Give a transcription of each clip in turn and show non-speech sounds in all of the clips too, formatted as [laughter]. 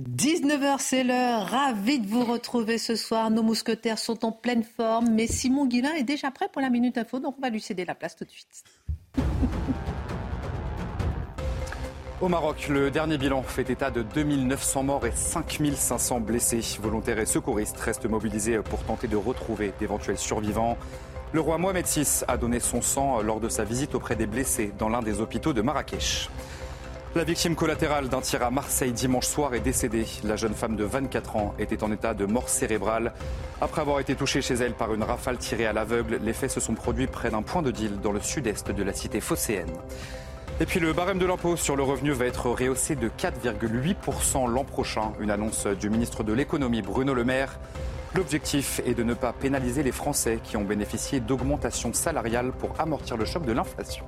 19h, c'est l'heure. Ravi de vous retrouver ce soir. Nos mousquetaires sont en pleine forme, mais Simon Guillain est déjà prêt pour la Minute Info, donc on va lui céder la place tout de suite. Au Maroc, le dernier bilan fait état de 2900 morts et 5500 blessés. Volontaires et secouristes restent mobilisés pour tenter de retrouver d'éventuels survivants. Le roi Mohamed VI a donné son sang lors de sa visite auprès des blessés dans l'un des hôpitaux de Marrakech. La victime collatérale d'un tir à Marseille dimanche soir est décédée. La jeune femme de 24 ans était en état de mort cérébrale. Après avoir été touchée chez elle par une rafale tirée à l'aveugle, les faits se sont produits près d'un point de deal dans le sud-est de la cité phocéenne. Et puis le barème de l'impôt sur le revenu va être rehaussé de 4,8% l'an prochain, une annonce du ministre de l'économie Bruno Le Maire. L'objectif est de ne pas pénaliser les Français qui ont bénéficié d'augmentations salariales pour amortir le choc de l'inflation.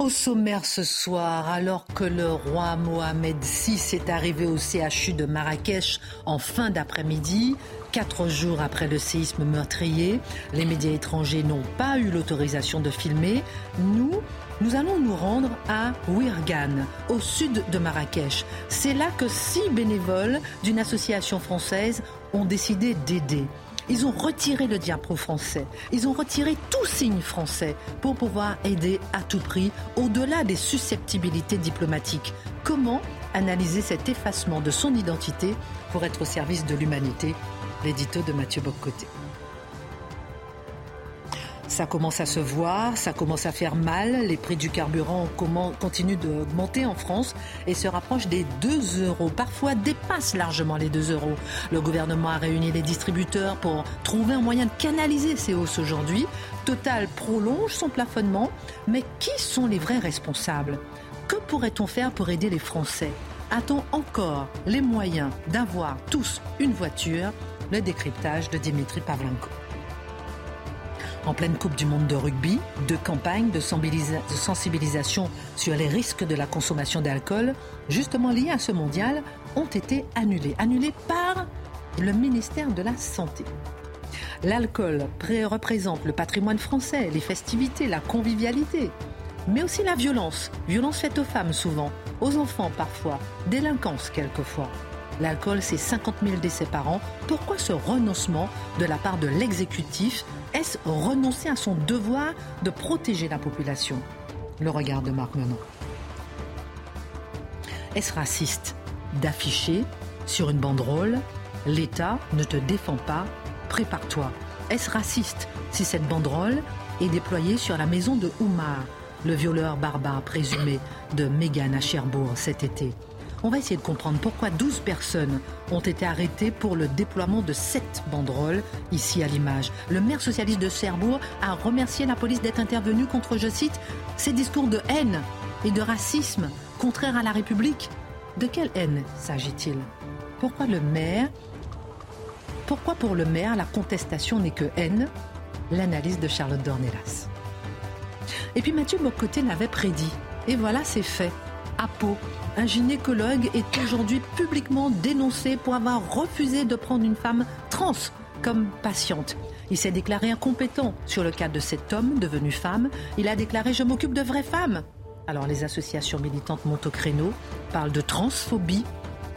Au sommaire ce soir, alors que le roi Mohamed VI est arrivé au CHU de Marrakech en fin d'après-midi, quatre jours après le séisme meurtrier, les médias étrangers n'ont pas eu l'autorisation de filmer. Nous, nous allons nous rendre à Wirgan, au sud de Marrakech. C'est là que six bénévoles d'une association française ont décidé d'aider. Ils ont retiré le diapo français. Ils ont retiré tout signe français pour pouvoir aider à tout prix, au-delà des susceptibilités diplomatiques. Comment analyser cet effacement de son identité pour être au service de l'humanité? L'édito de Mathieu Boccoté. Ça commence à se voir, ça commence à faire mal. Les prix du carburant continuent d'augmenter en France et se rapprochent des 2 euros. Parfois dépassent largement les 2 euros. Le gouvernement a réuni les distributeurs pour trouver un moyen de canaliser ces hausses aujourd'hui. Total prolonge son plafonnement. Mais qui sont les vrais responsables? Que pourrait-on faire pour aider les Français? A-t-on encore les moyens d'avoir tous une voiture? Le décryptage de Dimitri Pavlenko en pleine Coupe du Monde de rugby, deux campagnes de sensibilisation sur les risques de la consommation d'alcool, justement liées à ce mondial, ont été annulées. Annulées par le ministère de la Santé. L'alcool représente le patrimoine français, les festivités, la convivialité, mais aussi la violence. Violence faite aux femmes souvent, aux enfants parfois, délinquance quelquefois. L'alcool, c'est 50 000 décès par an. Pourquoi ce renoncement de la part de l'exécutif Est-ce renoncer à son devoir de protéger la population? Le regard de Marc Menon. Est-ce raciste d'afficher sur une banderole L'État ne te défend pas, prépare-toi. Est-ce raciste si cette banderole est déployée sur la maison de Oumar, le violeur barbare présumé de Mégane à Cherbourg cet été? On va essayer de comprendre pourquoi 12 personnes ont été arrêtées pour le déploiement de cette banderoles, ici à l'image. Le maire socialiste de Cherbourg a remercié la police d'être intervenue contre, je cite, ces discours de haine et de racisme contraires à la République. De quelle haine s'agit-il? Pourquoi le maire Pourquoi pour le maire la contestation n'est que haine? L'analyse de Charlotte Dornelas. Et puis Mathieu Bocoté l'avait prédit. Et voilà, c'est fait. À un gynécologue est aujourd'hui publiquement dénoncé pour avoir refusé de prendre une femme trans comme patiente. Il s'est déclaré incompétent sur le cas de cet homme devenu femme. Il a déclaré Je m'occupe de vraies femmes. Alors les associations militantes montent au créneau, parlent de transphobie.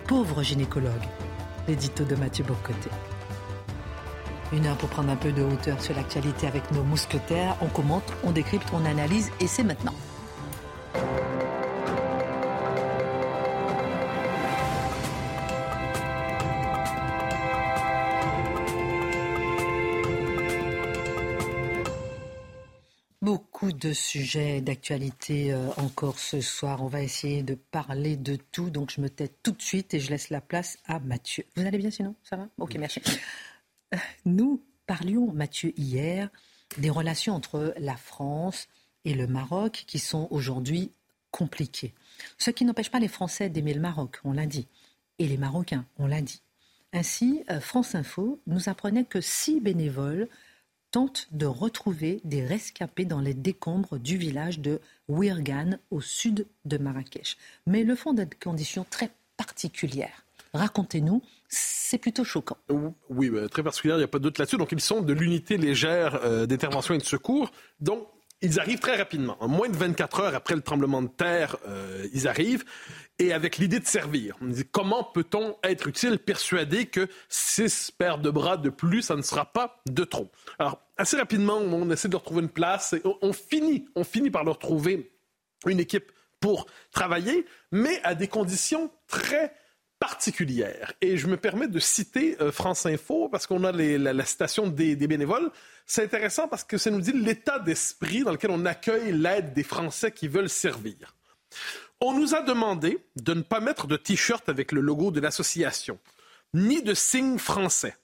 Pauvre gynécologue. L'édito de Mathieu Bocoté. Une heure pour prendre un peu de hauteur sur l'actualité avec nos mousquetaires. On commente, on décrypte, on analyse et c'est maintenant. Beaucoup de sujets d'actualité euh, encore ce soir. On va essayer de parler de tout. Donc je me tais tout de suite et je laisse la place à Mathieu. Vous allez bien sinon? Ça va? Ok, merci. Euh, Nous parlions, Mathieu, hier des relations entre la France et le Maroc qui sont aujourd'hui compliqué. Ce qui n'empêche pas les Français d'aimer le Maroc, on l'a dit, et les Marocains, on l'a dit. Ainsi, euh, France Info nous apprenait que six bénévoles tentent de retrouver des rescapés dans les décombres du village de Wirgan, au sud de Marrakech. Mais le font dans des conditions très particulières. Racontez-nous, c'est plutôt choquant. Oui, très particulière, il n'y a pas de là-dessus. Donc, ils sont de l'unité légère euh, d'intervention et de secours. Donc, ils arrivent très rapidement. En moins de 24 heures après le tremblement de terre, euh, ils arrivent et avec l'idée de servir. On dit, comment peut-on être utile, persuadé que six paires de bras de plus, ça ne sera pas de trop? Alors, assez rapidement, on essaie de leur trouver une place et on, finit, on finit par leur trouver une équipe pour travailler, mais à des conditions très particulières. Et je me permets de citer euh, France Info parce qu'on a la, citation des, des bénévoles. C'est intéressant parce que ça nous dit l'état d'esprit dans lequel on accueille l'aide des Français qui veulent servir. On nous a demandé de ne pas mettre de t-shirt avec le logo de l'association, ni de signe français.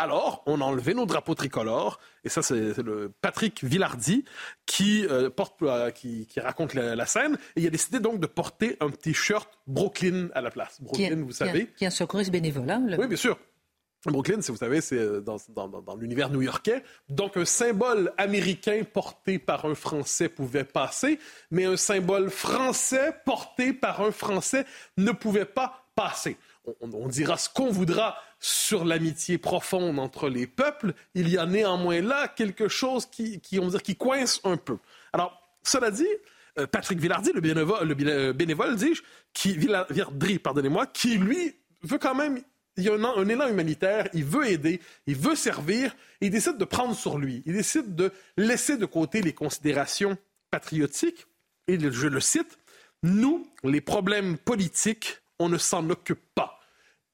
Alors, on a enlevé nos drapeaux tricolores, et ça, c'est le Patrick Villardi qui, euh, porte, euh, qui, raconte la, scène, et il a décidé donc de porter un t-shirt Brooklyn à la place. Brooklyn, vous savez. Qui est un secouriste bénévole, hein, Oui, bien sûr. Brooklyn, si vous savez, c'est euh, dans, l'univers new-yorkais. Donc, un symbole américain porté par un Français pouvait passer, mais un symbole français porté par un Français ne pouvait pas passer. On, dira ce qu'on voudra sur l'amitié profonde entre les peuples. Il y a néanmoins là quelque chose qui, on dire, qui coince un peu. Alors, cela dit, euh, Patrick Villardi, le bénévole, le bénévole dis-je, qui, pardonnez-moi, qui lui veut quand même il y a un, élan humanitaire, il veut aider, il veut servir, il décide de prendre sur lui, il décide de laisser de côté les considérations patriotiques, et je le cite, nous, les problèmes politiques, on ne s'en occupe pas.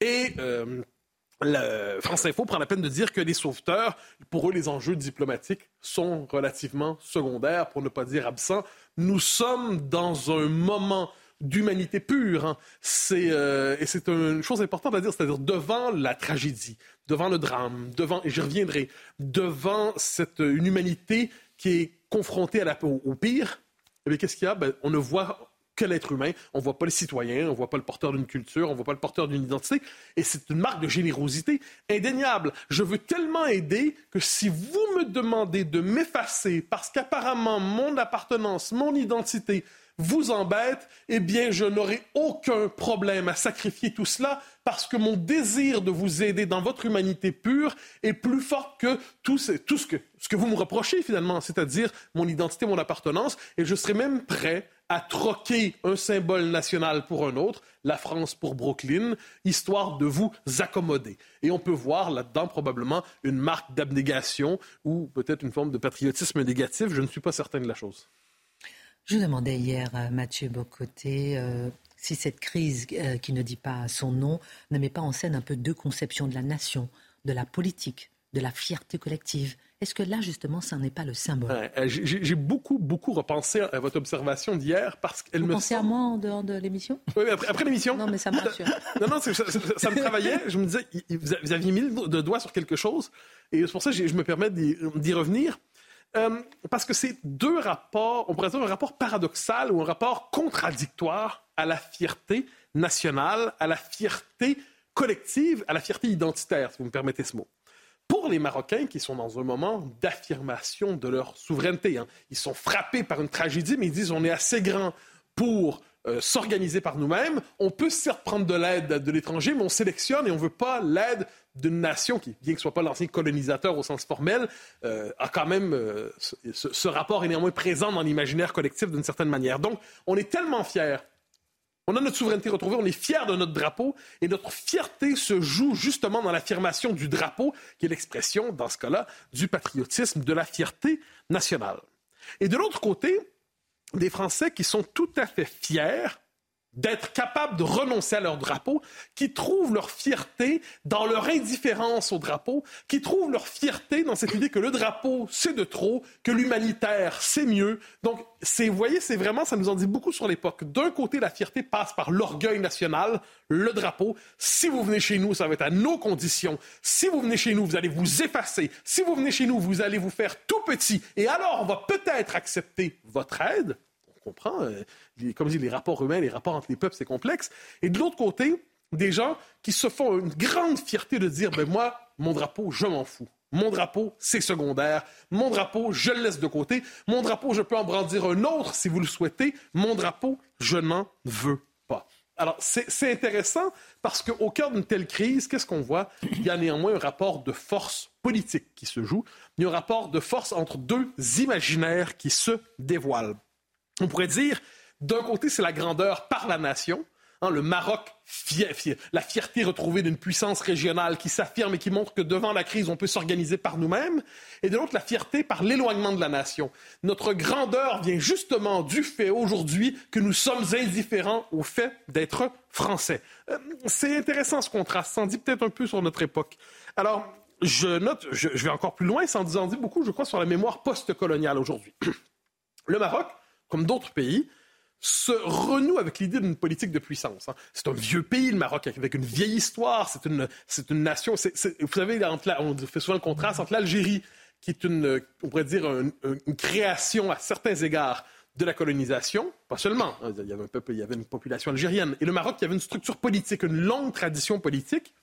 Et euh, France Info prend la peine de dire que les sauveteurs, pour eux, les enjeux diplomatiques sont relativement secondaires, pour ne pas dire absents. Nous sommes dans un moment d'humanité pure. Hein. C'est, euh, et c'est une chose importante à dire, c'est-à-dire devant la tragédie, devant le drame, devant, et j'y reviendrai, devant cette, une humanité qui est confrontée à la, au, pire, eh qu'est-ce qu'il y a? Ben, on ne voit que l'être humain. On voit pas le citoyen, on voit pas le porteur d'une culture, on voit pas le porteur d'une identité. Et c'est une marque de générosité indéniable. Je veux tellement aider que si vous me demandez de m'effacer parce qu'apparemment mon appartenance, mon identité, vous embête, eh bien, je n'aurai aucun problème à sacrifier tout cela parce que mon désir de vous aider dans votre humanité pure est plus fort que tout, ce, que, ce que vous me reprochez finalement, c'est-à-dire mon identité, mon appartenance, et je serai même prêt à troquer un symbole national pour un autre, la France pour Brooklyn, histoire de vous accommoder. Et on peut voir là-dedans probablement une marque d'abnégation ou peut-être une forme de patriotisme négatif, je ne suis pas certain de la chose. Je demandais hier à Mathieu Bocoté euh, si cette crise euh, qui ne dit pas son nom ne met pas en scène un peu deux conceptions de la nation, de la politique, de la fierté collective. Est-ce que là, justement, ça n'est pas le symbole? Euh, J'ai beaucoup, beaucoup repensé à votre observation d'hier parce qu'elle me. Pensez à moi en dehors de l'émission? Oui, après, l'émission. Non, mais ça me rassure. [laughs] non, non, ça, me travaillait. Je me disais, vous aviez mis le doigt sur quelque chose. Et c'est pour ça que je me permets d'y revenir. Euh, parce que c'est deux rapports, on pourrait dire un rapport paradoxal ou un rapport contradictoire à la fierté nationale, à la fierté collective, à la fierté identitaire, si vous me permettez ce mot. Pour les Marocains qui sont dans un moment d'affirmation de leur souveraineté, hein, ils sont frappés par une tragédie, mais ils disent on est assez grand pour euh, s'organiser par nous-mêmes. On peut certes prendre de l'aide de l'étranger, mais on sélectionne et on ne veut pas l'aide d'une nation qui, bien que ce soit pas l'ancien colonisateur au sens formel, euh, a quand même euh, ce, rapport est néanmoins présent dans l'imaginaire collectif d'une certaine manière. Donc, on est tellement fiers. On a notre souveraineté retrouvée, on est fiers de notre drapeau, et notre fierté se joue justement dans l'affirmation du drapeau, qui est l'expression, dans ce cas-là, du patriotisme, de la fierté nationale. Et de l'autre côté, des Français qui sont tout à fait fiers d'être capables de renoncer à leur drapeau, qui trouvent leur fierté dans leur indifférence au drapeau, qui trouvent leur fierté dans cette idée que le drapeau, c'est de trop, que l'humanitaire, c'est mieux. Donc, vous voyez, c'est vraiment, ça nous en dit beaucoup sur l'époque. D'un côté, la fierté passe par l'orgueil national, le drapeau. Si vous venez chez nous, ça va être à nos conditions. Si vous venez chez nous, vous allez vous effacer. Si vous venez chez nous, vous allez vous faire tout petit. Et alors, on va peut-être accepter votre aide comprend. Euh, comme je dis, les rapports humains, les rapports entre les peuples, c'est complexe. Et de l'autre côté, des gens qui se font une grande fierté de dire, ben moi, mon drapeau, je m'en fous. Mon drapeau, c'est secondaire. Mon drapeau, je le laisse de côté. Mon drapeau, je peux en brandir un autre si vous le souhaitez. Mon drapeau, je n'en veux pas. Alors, c'est intéressant parce qu'au cœur d'une telle crise, qu'est-ce qu'on voit? Il y a néanmoins un rapport de force politique qui se joue. Il y a un rapport de force entre deux imaginaires qui se dévoilent. On pourrait dire, d'un côté, c'est la grandeur par la nation, Hein, le Maroc, la fierté retrouvée d'une puissance régionale qui s'affirme et qui montre que devant la crise, on peut s'organiser par nous-mêmes. Et de l'autre, la fierté par l'éloignement de la nation. Notre grandeur vient justement du fait aujourd'hui que nous sommes indifférents au fait d'être français. Euh, c'est intéressant ce contraste. Ça en dit peut-être un peu sur notre époque. Alors, je note, je, vais encore plus loin, ça en dit beaucoup, je crois, sur la mémoire post-coloniale aujourd'hui. [clears throat] Le Maroc, comme d'autres pays, se renoue avec l'idée d'une politique de puissance. Hein. C'est un vieux pays, le Maroc, avec une vieille histoire. C'est une, une nation. vous savez, on fait souvent le contraste entre l'Algérie, qui est une, on pourrait dire, une, création à certains égards de la colonisation, pas seulement. Hein, il y avait un peuple, il y avait une population algérienne, et le Maroc, qui avait une structure politique, une longue tradition politique.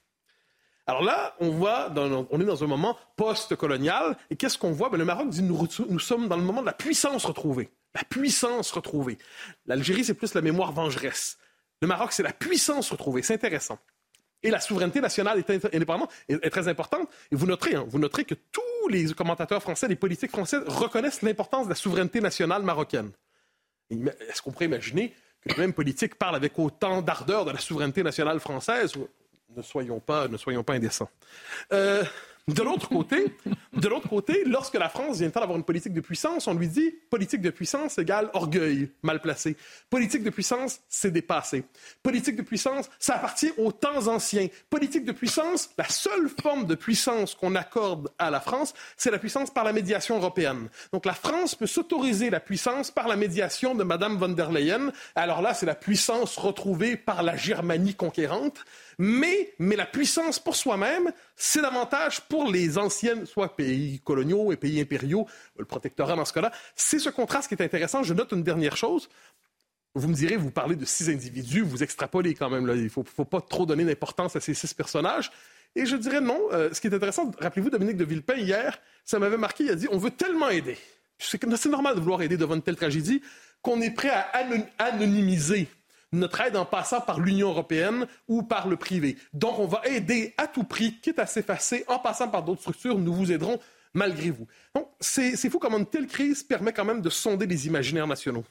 Alors là, on voit, on est dans un moment post-colonial, et qu'est-ce qu'on voit? Ben, Le Maroc dit nous, nous sommes dans le moment de la puissance retrouvée la puissance retrouvée. L'Algérie, c'est plus la mémoire vengeresse. Le Maroc, c'est la puissance retrouvée. C'est intéressant. Et la souveraineté nationale est indépendante est, très importante. Et vous noterez, hein, vous noterez que tous les commentateurs français, les politiques français reconnaissent l'importance de la souveraineté nationale marocaine. Est-ce qu'on pourrait imaginer que le même politique parle avec autant d'ardeur de la souveraineté nationale française? Ne soyons pas, ne soyons pas indécents. Euh, de l'autre côté, de l'autre côté, lorsque la France vient d'avoir une politique de puissance, on lui dit politique de puissance égale orgueil mal placé. Politique de puissance, c'est dépassé. Politique de puissance, ça appartient aux temps anciens. Politique de puissance, la seule forme de puissance qu'on accorde à la France, c'est la puissance par la médiation européenne. Donc la France peut s'autoriser la puissance par la médiation de Madame von der Leyen. Alors là, c'est la puissance retrouvée par la Germanie conquérante. Mais, la puissance pour soi-même, c'est davantage pour les anciennes, soit pays coloniaux et pays impériaux, le protectorat dans ce cas-là. C'est ce contraste qui est intéressant. Je note une dernière chose. Vous me direz, vous parlez de six individus, vous extrapolez quand même. Il ne faut, pas trop donner d'importance à ces six personnages. Et je dirais non. Euh, ce qui est intéressant, rappelez-vous, Dominique de Villepin, hier, ça m'avait marqué, il a dit, on veut tellement aider. C'est normal de vouloir aider devant une telle tragédie qu'on est prêt à anonymiser notre aide en passant par l'Union européenne ou par le privé. Donc, on va aider à tout prix, quitte à s'effacer, en passant par d'autres structures, nous vous aiderons malgré vous. Donc, c'est fou comment une telle crise permet quand même de sonder les imaginaires nationaux.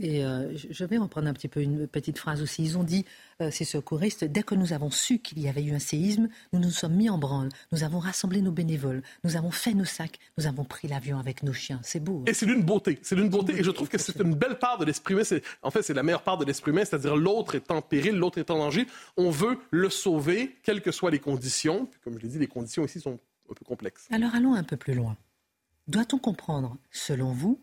Et euh, je vais reprendre un petit peu une petite phrase aussi. Ils ont dit, euh, ces secouristes, dès que nous avons su qu'il y avait eu un séisme, nous nous sommes mis en branle. Nous avons rassemblé nos bénévoles, nous avons fait nos sacs, nous avons pris l'avion avec nos chiens. C'est beau. Hein. Et c'est d'une beauté. C'est d'une beauté. Et je trouve que c'est une belle part de l'esprit humain. En fait, c'est la meilleure part de l'esprit humain, c'est-à-dire l'autre est en péril, l'autre est en danger. On veut le sauver, quelles que soient les conditions. comme je l'ai dit, les conditions ici sont un peu complexes. Alors allons un peu plus loin. Doit-on comprendre, selon vous,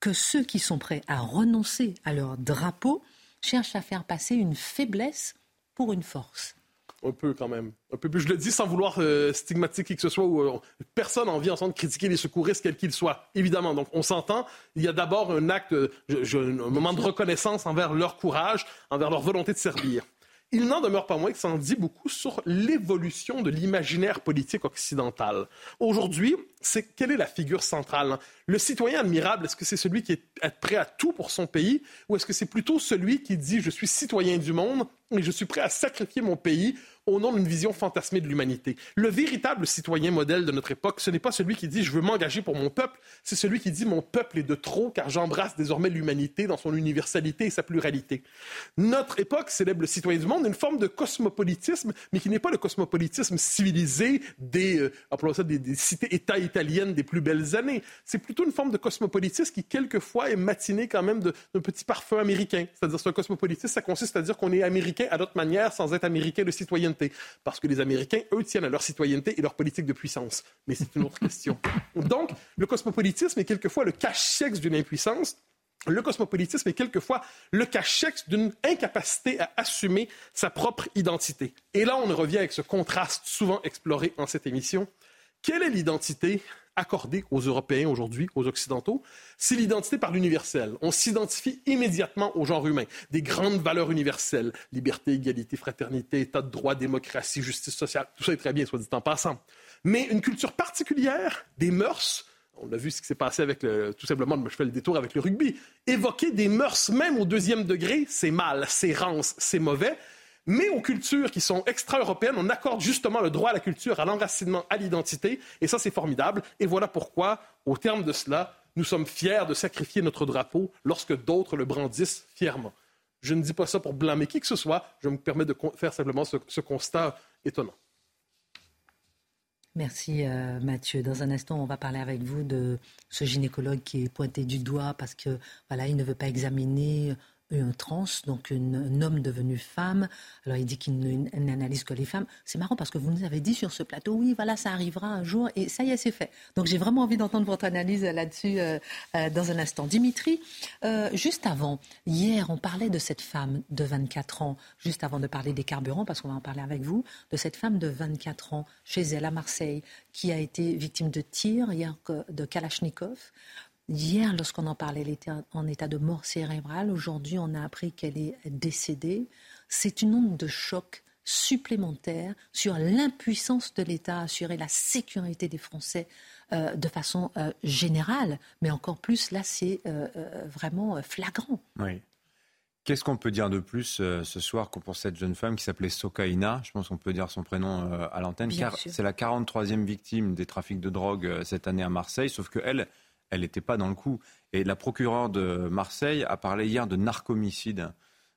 que ceux qui sont prêts à renoncer à leur drapeau cherchent à faire passer une faiblesse pour une force. Un peu quand même. Un peu plus. Je le dis sans vouloir euh, stigmatiser qui que ce soit. Ou, euh, personne n'a envie ensemble de critiquer les secouristes, quels qu'ils soient. Évidemment. Donc on s'entend. Il y a d'abord un acte, un moment de reconnaissance envers leur courage, envers leur volonté de servir. Il n'en demeure pas moins que ça en dit beaucoup sur l'évolution de l'imaginaire politique occidental. Aujourd'hui, c'est quelle est la figure centrale? Le citoyen admirable, est-ce que c'est celui qui est prêt à tout pour son pays ou est-ce que c'est plutôt celui qui dit je suis citoyen du monde et je suis prêt à sacrifier mon pays au nom d'une vision fantasmée de l'humanité? Le véritable citoyen modèle de notre époque, ce n'est pas celui qui dit je veux m'engager pour mon peuple, c'est celui qui dit mon peuple est de trop car j'embrasse désormais l'humanité dans son universalité et sa pluralité. Notre époque célèbre le citoyen du monde, une forme de cosmopolitisme, mais qui n'est pas le cosmopolitisme civilisé des, euh, cités-États italiennes des plus belles années. C'est plutôt une forme de cosmopolitisme qui, quelquefois, est matiné quand même d'un petit parfum américain. C'est-à-dire, c'est un cosmopolitisme, ça consiste à dire qu'on est américain à notre manière sans être américain de citoyenneté parce que les Américains, eux, tiennent à leur citoyenneté et leur politique de puissance. Mais c'est une autre question. [laughs] Donc, le cosmopolitisme est quelquefois le cache-sexe d'une impuissance. Le cosmopolitisme est quelquefois le cache-sexe d'une incapacité à assumer sa propre identité. Et là, on revient avec ce contraste souvent exploré en cette émission. Quelle est l'identité accordée aux Européens aujourd'hui, aux Occidentaux, c'est l'identité par l'universel. On s'identifie immédiatement au genre humain. Des grandes valeurs universelles, liberté, égalité, fraternité, état de droit, démocratie, justice sociale, tout ça est très bien, soit dit en passant. Mais une culture particulière, des mœurs, on a vu ce qui s'est passé avec le, tout simplement, je fais le détour avec le rugby. Évoquer des mœurs même au deuxième degré, c'est mal, c'est rance, c'est mauvais. Mais aux cultures qui sont extra-européennes, on accorde justement le droit à la culture, à l'enracinement, à l'identité. Et ça, c'est formidable. Et voilà pourquoi, au terme de cela, nous sommes fiers de sacrifier notre drapeau lorsque d'autres le brandissent fièrement. Je ne dis pas ça pour blâmer qui que ce soit. Je me permets de faire simplement ce constat étonnant. Merci euh, Mathieu. Dans un instant, on va parler avec vous de ce gynécologue qui est pointé du doigt parce que voilà, il ne veut pas examiner un trans, donc un homme devenu femme. Alors il dit qu'il n'analyse que les femmes. C'est marrant parce que vous nous avez dit sur ce plateau, oui, voilà, ça arrivera un jour et ça y est, c'est fait. Donc j'ai vraiment envie d'entendre votre analyse là-dessus euh, euh, dans un instant. Dimitri, euh, juste avant, hier, on parlait de cette femme de 24 ans, juste avant de parler des carburants, parce qu'on va en parler avec vous, de cette femme de 24 ans chez elle à Marseille qui a été victime de tirs hier de Kalachnikov. Hier, lorsqu'on en parlait, elle était en état de mort cérébrale. Aujourd'hui, on a appris qu'elle est décédée. C'est une onde de choc supplémentaire sur l'impuissance de l'État à assurer la sécurité des Français euh, de façon euh, générale. Mais encore plus, là, c'est euh, vraiment flagrant. Oui. Qu'est-ce qu'on peut dire de plus ce soir pour cette jeune femme qui s'appelait Sokaina? Je pense qu'on peut dire son prénom à l'antenne, car c'est la 43e victime des trafics de drogue cette année à Marseille, sauf qu'elle, elle n'était pas dans le coup. Et la procureure de Marseille a parlé hier de narcomicide.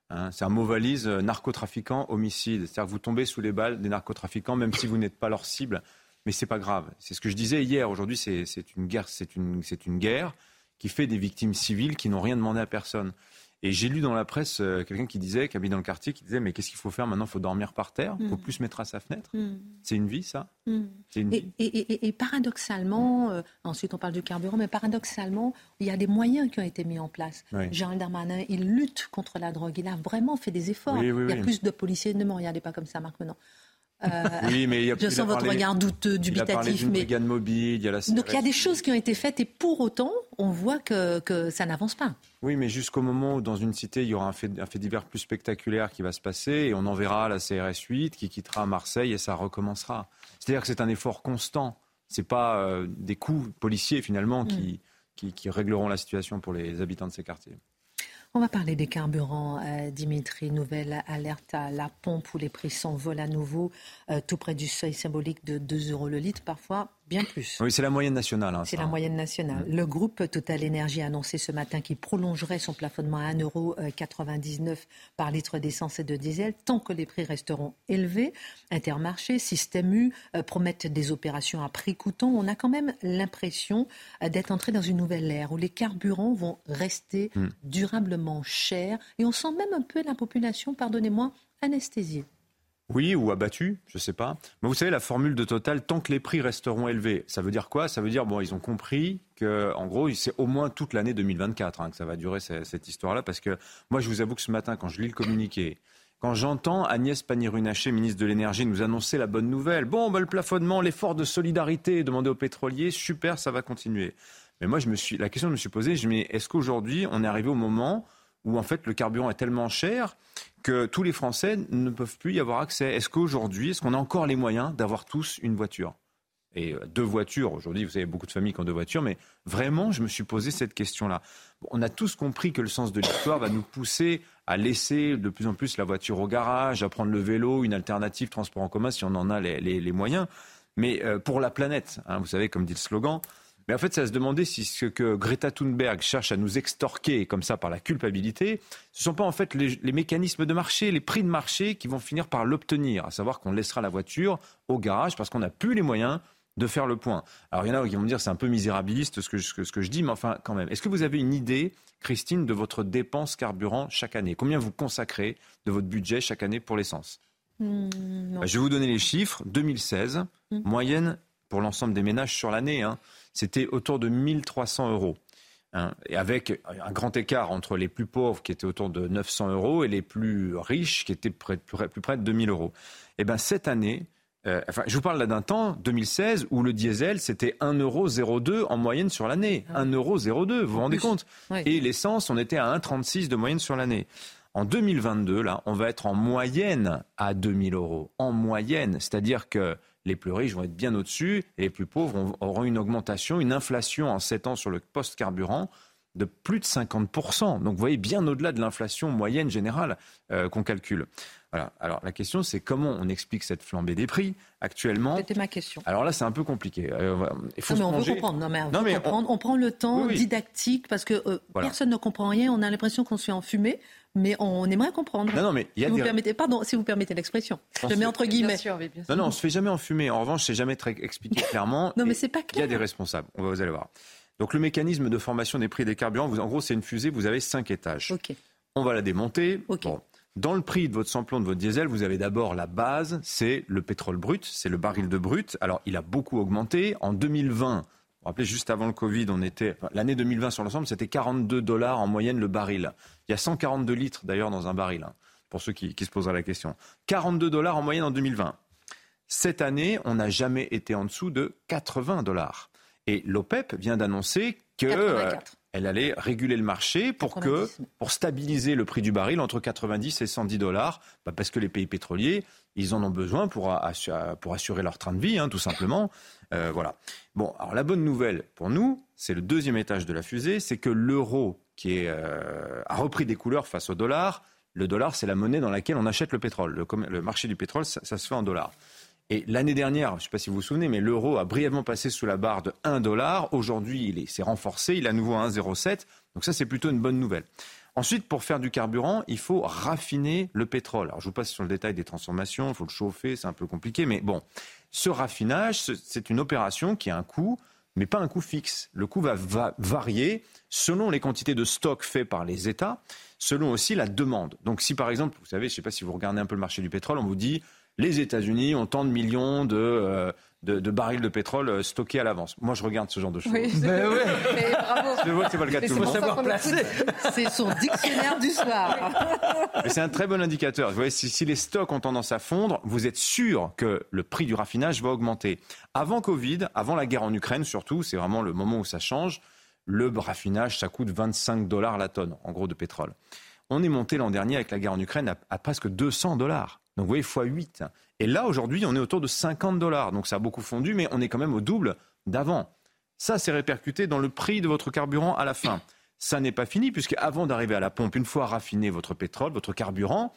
Hein. c'est un mot valise euh, narcotrafiquant, homicide. C'est-à-dire que vous tombez sous les balles des narcotrafiquants, même si vous n'êtes pas leur cible. Mais c'est pas grave. C'est ce que je disais hier. Aujourd'hui, c'est une guerre, c'est une, une guerre qui fait des victimes civiles qui n'ont rien demandé à personne. Et j'ai lu dans la presse euh, quelqu'un qui disait, qui habite dans le quartier, qui disait mais qu'est-ce qu'il faut faire maintenant? Il faut dormir par terre, il faut mm. plus se mettre à sa fenêtre. Mm. C'est une vie, ça? Mm. une et, vie. Et, paradoxalement, euh, ensuite on parle du carburant, mais paradoxalement, il y a des moyens qui ont été mis en place. Jean Darmanin, il lutte contre la drogue, il a vraiment fait des efforts. il y a plus de policiers, ne me regardez pas comme ça, Marc Menon. Euh, oui, mais il y a, je sens votre regard douteux, dubitatif. Il mais... mobile, il y a la Donc il y a des choses qui ont été faites et pour autant, on voit que, que ça n'avance pas. Oui, mais jusqu'au moment où dans une cité, il y aura un fait, un fait divers plus spectaculaire qui va se passer et on enverra la CRS 8 qui quittera Marseille et ça recommencera. C'est-à-dire que c'est un effort constant. Ce n'est pas euh, des coups policiers finalement qui, mm. qui, qui régleront la situation pour les habitants de ces quartiers. On va parler des carburants, euh, Dimitri. Nouvelle alerte à la pompe où les prix s'envolent à nouveau, euh, tout près du seuil symbolique de 2 euros le litre, parfois bien plus. Oui, c'est la moyenne nationale. Hein, c'est la moyenne nationale. Mm. Le groupe Total Energy a annoncé ce matin qu'il prolongerait son plafonnement à 1,99€ par litre d'essence et de diesel tant que les prix resteront élevés. Intermarché, Système U euh, promettent des opérations à prix coûtant. On a quand même l'impression euh, d'être entré dans une nouvelle ère où les carburants vont rester mm. durablement chers et on sent même un peu la population, pardonnez-moi, anesthésiée. Oui, ou abattu, je ne sais pas. Mais vous savez, la formule de Total, tant que les prix resteront élevés, ça veut dire quoi? Ça veut dire, bon, ils ont compris que, en gros, c'est au moins toute l'année 2024 hein, que ça va durer cette, histoire-là. Parce que moi, je vous avoue que ce matin, quand je lis le communiqué, quand j'entends Agnès Pannier-Runacher, ministre de l'Énergie, nous annoncer la bonne nouvelle, bon, bah, le plafonnement, l'effort de solidarité demandé aux pétroliers, super, ça va continuer. Mais moi, je me suis, la question que je me suis posée, je me dis, est-ce qu'aujourd'hui, on est arrivé au moment où en fait le carburant est tellement cher que tous les Français ne peuvent plus y avoir accès. Est-ce qu'aujourd'hui, est-ce qu'on a encore les moyens d'avoir tous une voiture? Et euh, deux voitures. Aujourd'hui, vous savez, beaucoup de familles qui ont deux voitures, mais vraiment, je me suis posé cette question-là. On a tous compris que le sens de l'histoire va nous pousser à laisser de plus en plus la voiture au garage, à prendre le vélo, une alternative transport en commun si on en a les, moyens. Mais euh, pour la planète, hein, vous savez, comme dit le slogan, mais en fait, ça se demander si ce que Greta Thunberg cherche à nous extorquer comme ça par la culpabilité, ce ne sont pas en fait les, mécanismes de marché, les prix de marché qui vont finir par l'obtenir, à savoir qu'on laissera la voiture au garage parce qu'on n'a plus les moyens de faire le point. Alors il y en a qui vont me dire c'est un peu misérabiliste ce que, ce que je dis, mais enfin quand même. Est-ce que vous avez une idée, Christine, de votre dépense carburant chaque année? Combien vous consacrez de votre budget chaque année pour l'essence? Hmm, bah, Je vais vous donner les chiffres. 2016, hmm. moyenne pour l'ensemble des ménages sur l'année. Hein c'était autour de 1300 euros. Hein, et avec un grand écart entre les plus pauvres qui étaient autour de 900 euros et les plus riches qui étaient plus près de 2000 euros. Et eh bien cette année, euh, enfin, je vous parle là d'un temps, 2016, où le diesel, c'était 1,02€ en moyenne sur l'année. 1,02€, vous vous rendez compte? Et l'essence, on était à 1,36€ de moyenne sur l'année. En 2022, là, on va être en moyenne à 2000 euros. En moyenne. C'est-à-dire que les plus riches vont être bien au-dessus et les plus pauvres auront une augmentation, une inflation en 7 ans sur le poste carburant de plus de 50%. Donc vous voyez, bien au-delà de l'inflation moyenne générale euh, qu'on calcule. Voilà. Alors la question, c'est comment on explique cette flambée des prix actuellement? C'était ma question. Alors là, c'est un peu compliqué. Euh, il faut non, mais on veut comprendre. Non, mais, on, prend le temps didactique parce que euh, personne ne comprend rien. On a l'impression qu'on se fait enfumer mais on aimerait comprendre. Non, non, mais il y a si, vous permettez, pardon, si vous permettez l'expression. Je mets entre guillemets. Non, non, on se fait jamais enfumer. En revanche, c'est jamais très expliqué clairement. [laughs] non, mais c'est pas clair. Il y a des responsables. On va vous allez voir. Donc le mécanisme de formation des prix des carburants, vous, en gros, c'est une fusée. Vous avez cinq étages. On va la démonter. Bon. Dans le prix de votre samplon, de votre diesel, vous avez d'abord la base, c'est le pétrole brut, c'est le baril de brut. Alors, il a beaucoup augmenté. En 2020, vous vous rappelez, juste avant le Covid, on était, l'année 2020 sur l'ensemble, c'était 42 dollars en moyenne le baril. Il y a 142 litres d'ailleurs dans un baril, hein, pour ceux qui, se poseraient la question. 42 dollars en moyenne en 2020. Cette année, on n'a jamais été en dessous de 80 dollars. Et l'OPEP vient d'annoncer que elle allait réguler le marché pour que, pour stabiliser le prix du baril entre 90 et 110 dollars, bah, parce que les pays pétroliers, ils en ont besoin pour, assurer, leur train de vie, hein, tout simplement. Euh, voilà. Bon, alors la bonne nouvelle pour nous, c'est le deuxième étage de la fusée, c'est que l'euro qui euh, a repris des couleurs face au dollar. Le dollar, c'est la monnaie dans laquelle on achète le pétrole. Le, marché du pétrole, ça se fait en dollars. Et l'année dernière, je ne sais pas si vous vous souvenez, mais l'euro a brièvement passé sous la barre de 1 dollar. Aujourd'hui, il s'est renforcé, il est à nouveau à 1,07. Donc ça, c'est plutôt une bonne nouvelle. Ensuite, pour faire du carburant, il faut raffiner le pétrole. Alors, je vous passe sur le détail des transformations, il faut le chauffer, c'est un peu compliqué, mais bon, ce raffinage, c'est une opération qui a un coût, mais pas un coût fixe. Le coût va, varier selon les quantités de stock fait par les États, selon aussi la demande. Donc, si par exemple, vous savez, je ne sais pas si vous regardez un peu le marché du pétrole, on vous dit les États-Unis ont tant de millions de, euh, de, barils de pétrole euh, stockés à l'avance. Moi, je regarde ce genre de choses. Oui, mais ouais. mais bravo. C'est pas le cas de tout le monde. C'est son dictionnaire du soir. [laughs] C'est un très bon indicateur. Vous voyez, si, si, les stocks ont tendance à fondre, vous êtes sûr que le prix du raffinage va augmenter. Avant Covid, avant la guerre en Ukraine surtout, c'est vraiment le moment où ça change. Le raffinage, ça coûte 25 dollars la tonne, en gros, de pétrole. On est monté l'an dernier avec la guerre en Ukraine à, à presque 200 dollars. Donc vous voyez, fois 8. Et là, aujourd'hui, on est autour de 50 dollars. Donc ça a beaucoup fondu, mais on est quand même au double d'avant. Ça, c'est répercuté dans le prix de votre carburant à la fin. Ça n'est pas fini, puisque avant d'arriver à la pompe, une fois raffiné votre pétrole, votre carburant,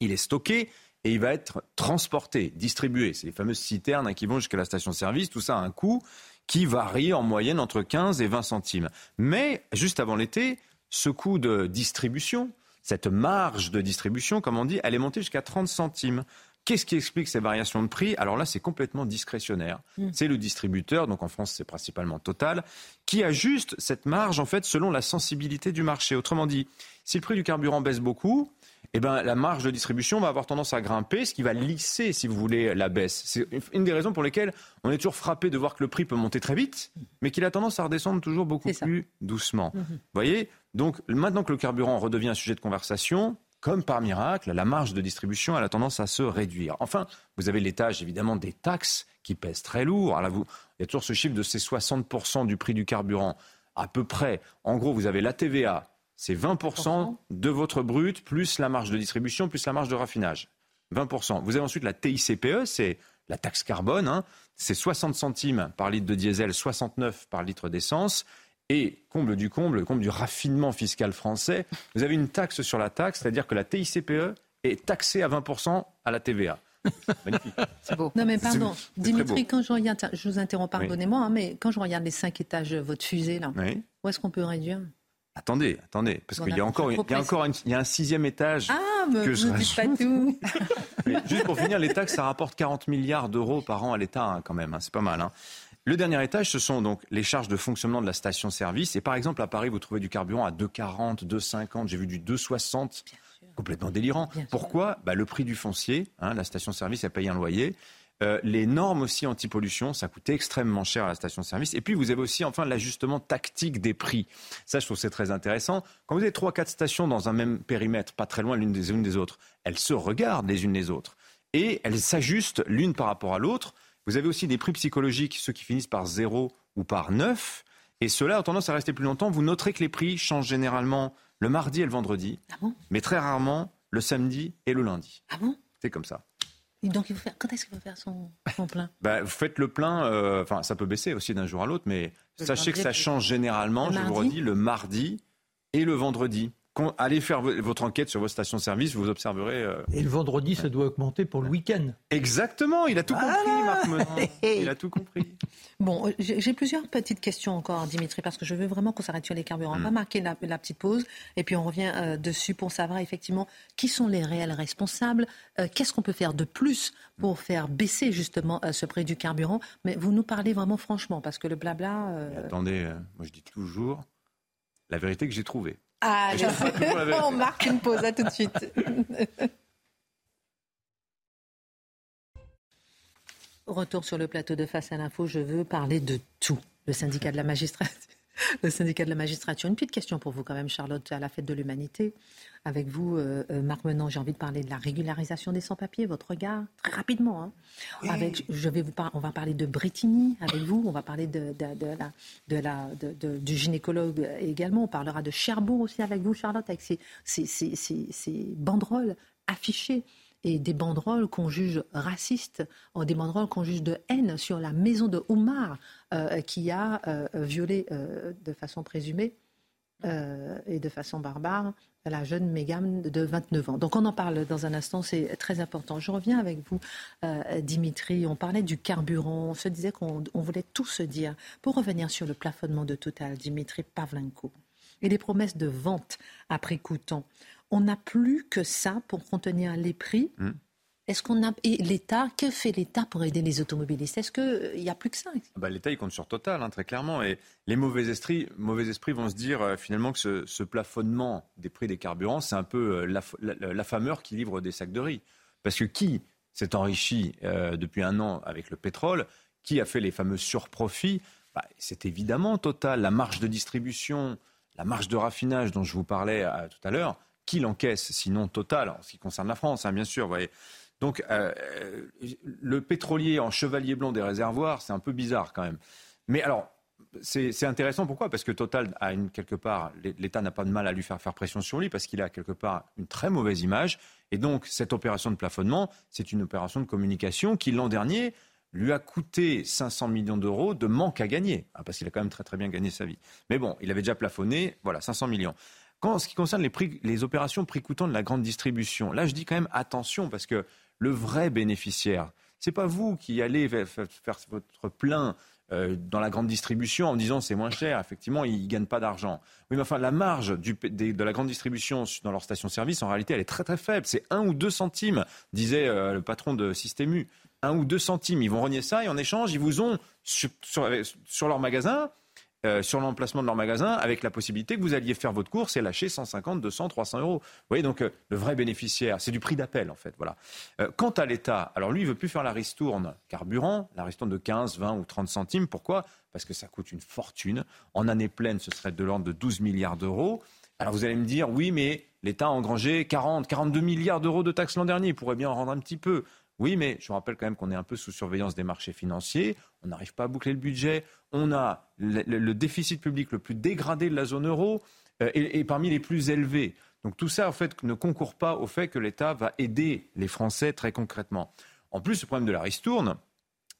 il est stocké et il va être transporté, distribué. C'est les fameuses citernes qui vont jusqu'à la station-service. Tout ça a un coût qui varie en moyenne entre 15 et 20 centimes. Mais juste avant l'été, ce coût de distribution, cette marge de distribution, comme on dit, elle est montée jusqu'à 30 centimes. Qu'est-ce qui explique ces variations de prix? Alors là, c'est complètement discrétionnaire. Hmm. C'est le distributeur, donc en France, c'est principalement Total, qui ajuste cette marge, en fait, selon la sensibilité du marché. Autrement dit, si le prix du carburant baisse beaucoup, eh ben, la marge de distribution va avoir tendance à grimper, ce qui va lisser, si vous voulez, la baisse. C'est une des raisons pour lesquelles on est toujours frappé de voir que le prix peut monter très vite, mais qu'il a tendance à redescendre toujours beaucoup plus doucement. Mhm. Vous voyez Donc, maintenant que le carburant redevient un sujet de conversation, comme par miracle, la marge de distribution a tendance à se réduire. Enfin, vous avez l'étage, évidemment, des taxes qui pèsent très lourd. Alors vous, il y a toujours ce chiffre de ces 60% du prix du carburant, à peu près. En gros, vous avez la TVA, c'est 20% de votre brut plus la marge de distribution plus la marge de raffinage. 20%. Vous avez ensuite la TICPE, c'est la taxe carbone, hein. c'est 60 centimes par litre de diesel, 69 par litre d'essence. Et comble du comble, comble du raffinement fiscal français, vous avez une taxe sur la taxe, c'est-à-dire que la TICPE est taxée à 20% à la TVA. [laughs] Magnifique. C'est beau. Non mais pardon, Dimitri, quand je regarde, je vous interromps, pardonnez-moi, hein, mais quand je regarde les cinq étages de votre fusée là, où est-ce qu'on peut réduire? Attendez, attendez, parce qu'il y a encore, il y a encore il y a un sixième étage. Ah, que je pas tout. [laughs] [laughs] juste pour finir, les taxes, ça rapporte 40 milliards d'euros par an à l'État, hein, quand même. Hein, c'est pas mal. Hein. Le dernier étage, ce sont donc les charges de fonctionnement de la station-service. Et par exemple, à Paris, vous trouvez du carburant à 2,40, 2,50. J'ai vu du 2,60 complètement délirant. Pourquoi? Bah, Le prix du foncier, la station-service, elle paye un loyer. Euh, les normes aussi anti-pollution, ça coûte extrêmement cher à la station-service. Et puis vous avez aussi enfin l'ajustement tactique des prix. Ça, je trouve c'est très intéressant. Quand vous avez trois, quatre stations dans un même périmètre, pas très loin l'une des unes des autres, elles se regardent les unes les autres. et elles s'ajustent l'une par rapport à l'autre. Vous avez aussi des prix psychologiques, ceux qui finissent par 0 ou par 9. Et ceux-là ont tendance à rester plus longtemps. Vous noterez que les prix changent généralement le mardi et le vendredi, Ah bon? mais très rarement le samedi et le lundi. Ah bon? C'est comme ça. Donc, il faut faire... quand est-ce qu'il faut faire son, son plein? Bah, vous faites le plein, euh, enfin ça peut baisser aussi d'un jour à l'autre, mais Le sachez que ça change généralement, le je vous redis, le mardi et le vendredi. Quand- allez faire vo- votre enquête sur vos stations-service, vous observerez. euh, Et le vendredi, ça doit augmenter pour le week-end. Exactement, il a tout compris, Marc Menon. [laughs] Il a tout compris. Bon, euh, j'ai plusieurs petites questions encore, Dimitri, parce que je veux vraiment qu'on s'arrête sur les carburants. On va marquer la, la petite pause et puis on revient euh, dessus pour savoir effectivement qui sont les réels responsables, euh, qu'est-ce qu'on peut faire de plus pour faire baisser justement euh, ce prix du carburant. Mais vous nous parlez vraiment franchement, parce que le blabla. euh, attendez, euh, moi je dis toujours la vérité que j'ai trouvée. Ah, on marque une pause, à tout de suite. Retour sur le plateau de Face à l'info, je veux parler de tout. Le syndicat de la magistrature. Le syndicat de la magistrature. Une petite question pour vous quand même, Charlotte, à la fête de l'humanité. Avec vous, euh, euh, Marc Menon, j'ai envie de parler de la régularisation des sans-papiers. Votre regard, très rapidement. hein. Avec, je vais vous par- on va parler de Bretigny avec vous. On va parler de, de- de la, de la, de- de- du gynécologue également. On parlera de Cherbourg aussi avec vous, Charlotte, avec ces, ces, ces- ces- ces banderoles affichées et des banderoles qu'on juge racistes, ou des banderoles qu'on juge de haine sur la maison de Oumar euh, qui a euh, violé euh, de façon présumée euh, et de façon barbare la jeune Mégane de 29 ans. Donc on en parle dans un instant, c'est très important. Je reviens avec vous, euh, Dimitri. On parlait du carburant, on se disait qu'on on voulait tout se dire. Pour revenir sur le plafonnement de Total, Dimitri Pavlenko, et les promesses de vente prix coûtant, on n'a plus que ça pour contenir les prix. Mm. Est-ce qu'on a et l'État Que fait l'État pour aider les automobilistes? Est-ce qu'il n'y a plus que ça? Bah, L'État, il compte sur Total, hein, très clairement. Et les mauvais esprits, mauvais esprits vont se dire euh, finalement que ce, ce plafonnement des prix des carburants, c'est un peu euh, la- l'affameur qui livre des sacs de riz. Parce que qui s'est enrichi euh, depuis un an avec le pétrole? Qui a fait les fameux surprofits? Bah, C'est évidemment Total. La marge de distribution, la marge de raffinage dont je vous parlais euh, tout à l'heure, qui l'encaisse Sinon Total, en ce qui concerne la France, hein, bien sûr. Donc, euh, euh, le pétrolier en chevalier blanc des réservoirs, c'est un peu bizarre quand même. Mais alors, c'est intéressant. Pourquoi? Parce que Total a quelque part, l'État n'a pas de mal à lui faire faire pression sur lui parce qu'il a quelque part une très mauvaise image. Et donc, cette opération de plafonnement, c'est une opération de communication qui, l'an dernier, lui a coûté 500 millions d'euros de manque à gagner. Ah, parce qu'il a quand même très très bien gagné sa vie. Mais bon, il avait déjà plafonné, voilà, 500 millions. Quand, en ce qui concerne les, opérations prix de la grande distribution, là, je dis quand même attention parce que le vrai bénéficiaire, c'est pas vous qui allez fa- fa- faire votre plein euh, dans la grande distribution en disant c'est moins cher. Effectivement, ils ne gagnent pas d'argent. Oui, mais enfin, la marge de la grande distribution dans leur station-service, en réalité, elle est très très faible. C'est 1 ou 2 centimes, disait euh, le patron de Système U. 1 ou 2 centimes. Ils vont renier ça et en échange, ils vous ont sur leur magasin euh, sur l'emplacement de leur magasin avec la possibilité que vous alliez faire votre course et lâcher 150, 200, 300 euros. Vous voyez, donc euh, le vrai bénéficiaire, c'est du prix d'appel en fait. Voilà. Euh, quant à l'État, alors lui, il veut plus faire la ristourne carburant, la ristourne de 15, 20 ou 30 centimes. Pourquoi? Parce que ça coûte une fortune. En année pleine, ce serait de l'ordre de 12 milliards d'euros. Alors vous allez me dire, oui, mais l'État a engrangé 40, 42 milliards d'euros de taxes l'an dernier. Il pourrait bien en rendre un petit peu. Oui, mais je rappelle quand même qu'on est un peu sous surveillance des marchés financiers. On n'arrive pas à boucler le budget. On a le, déficit public le plus dégradé de la zone euro euh, et, et parmi les plus élevés. Donc tout ça, en fait, ne concourt pas au fait que l'État va aider les Français très concrètement. En plus, le problème de la ristourne,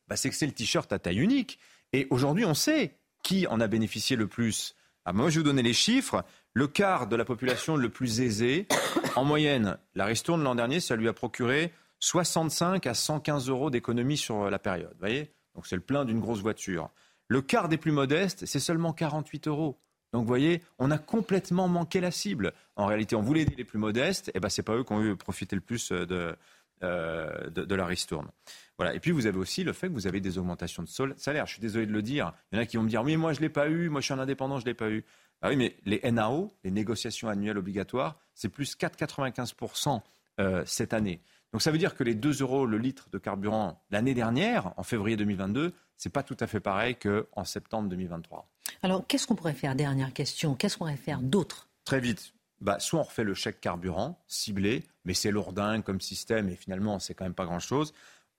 bah, c'est que c'est le t-shirt à taille unique. Et aujourd'hui, on sait qui en a bénéficié le plus. Ah, moi, je vais vous donner les chiffres. Le quart de la population le plus aisée, en moyenne, la ristourne l'an dernier, ça lui a procuré 65 à 115 euros d'économie sur la période. Vous voyez? Donc c'est le plein d'une grosse voiture. Le quart des plus modestes, c'est seulement 48 euros. Donc vous voyez, on a complètement manqué la cible. En réalité, on voulait aider les plus modestes, et ben c'est pas eux qui ont eu profité le plus de, euh, de, de la ristourne. Voilà. Et puis vous avez aussi le fait que vous avez des augmentations de salaire. Je suis désolé de le dire. Il y en a qui vont me dire oui, moi je l'ai pas eu, moi je suis un indépendant, je l'ai pas eu. Ah oui, mais les NAO, les négociations annuelles obligatoires, c'est plus 4,95% euh, cette année. Donc ça veut dire que les 2 euros le litre de carburant l'année dernière, en février 2022, c'est pas tout à fait pareil qu'en septembre 2023. Alors, qu'est-ce qu'on pourrait faire? Dernière question. Qu'est-ce qu'on pourrait faire d'autre? Très vite. bah, soit on refait le chèque carburant ciblé, mais c'est lourdin comme système et finalement c'est quand même pas grand-chose,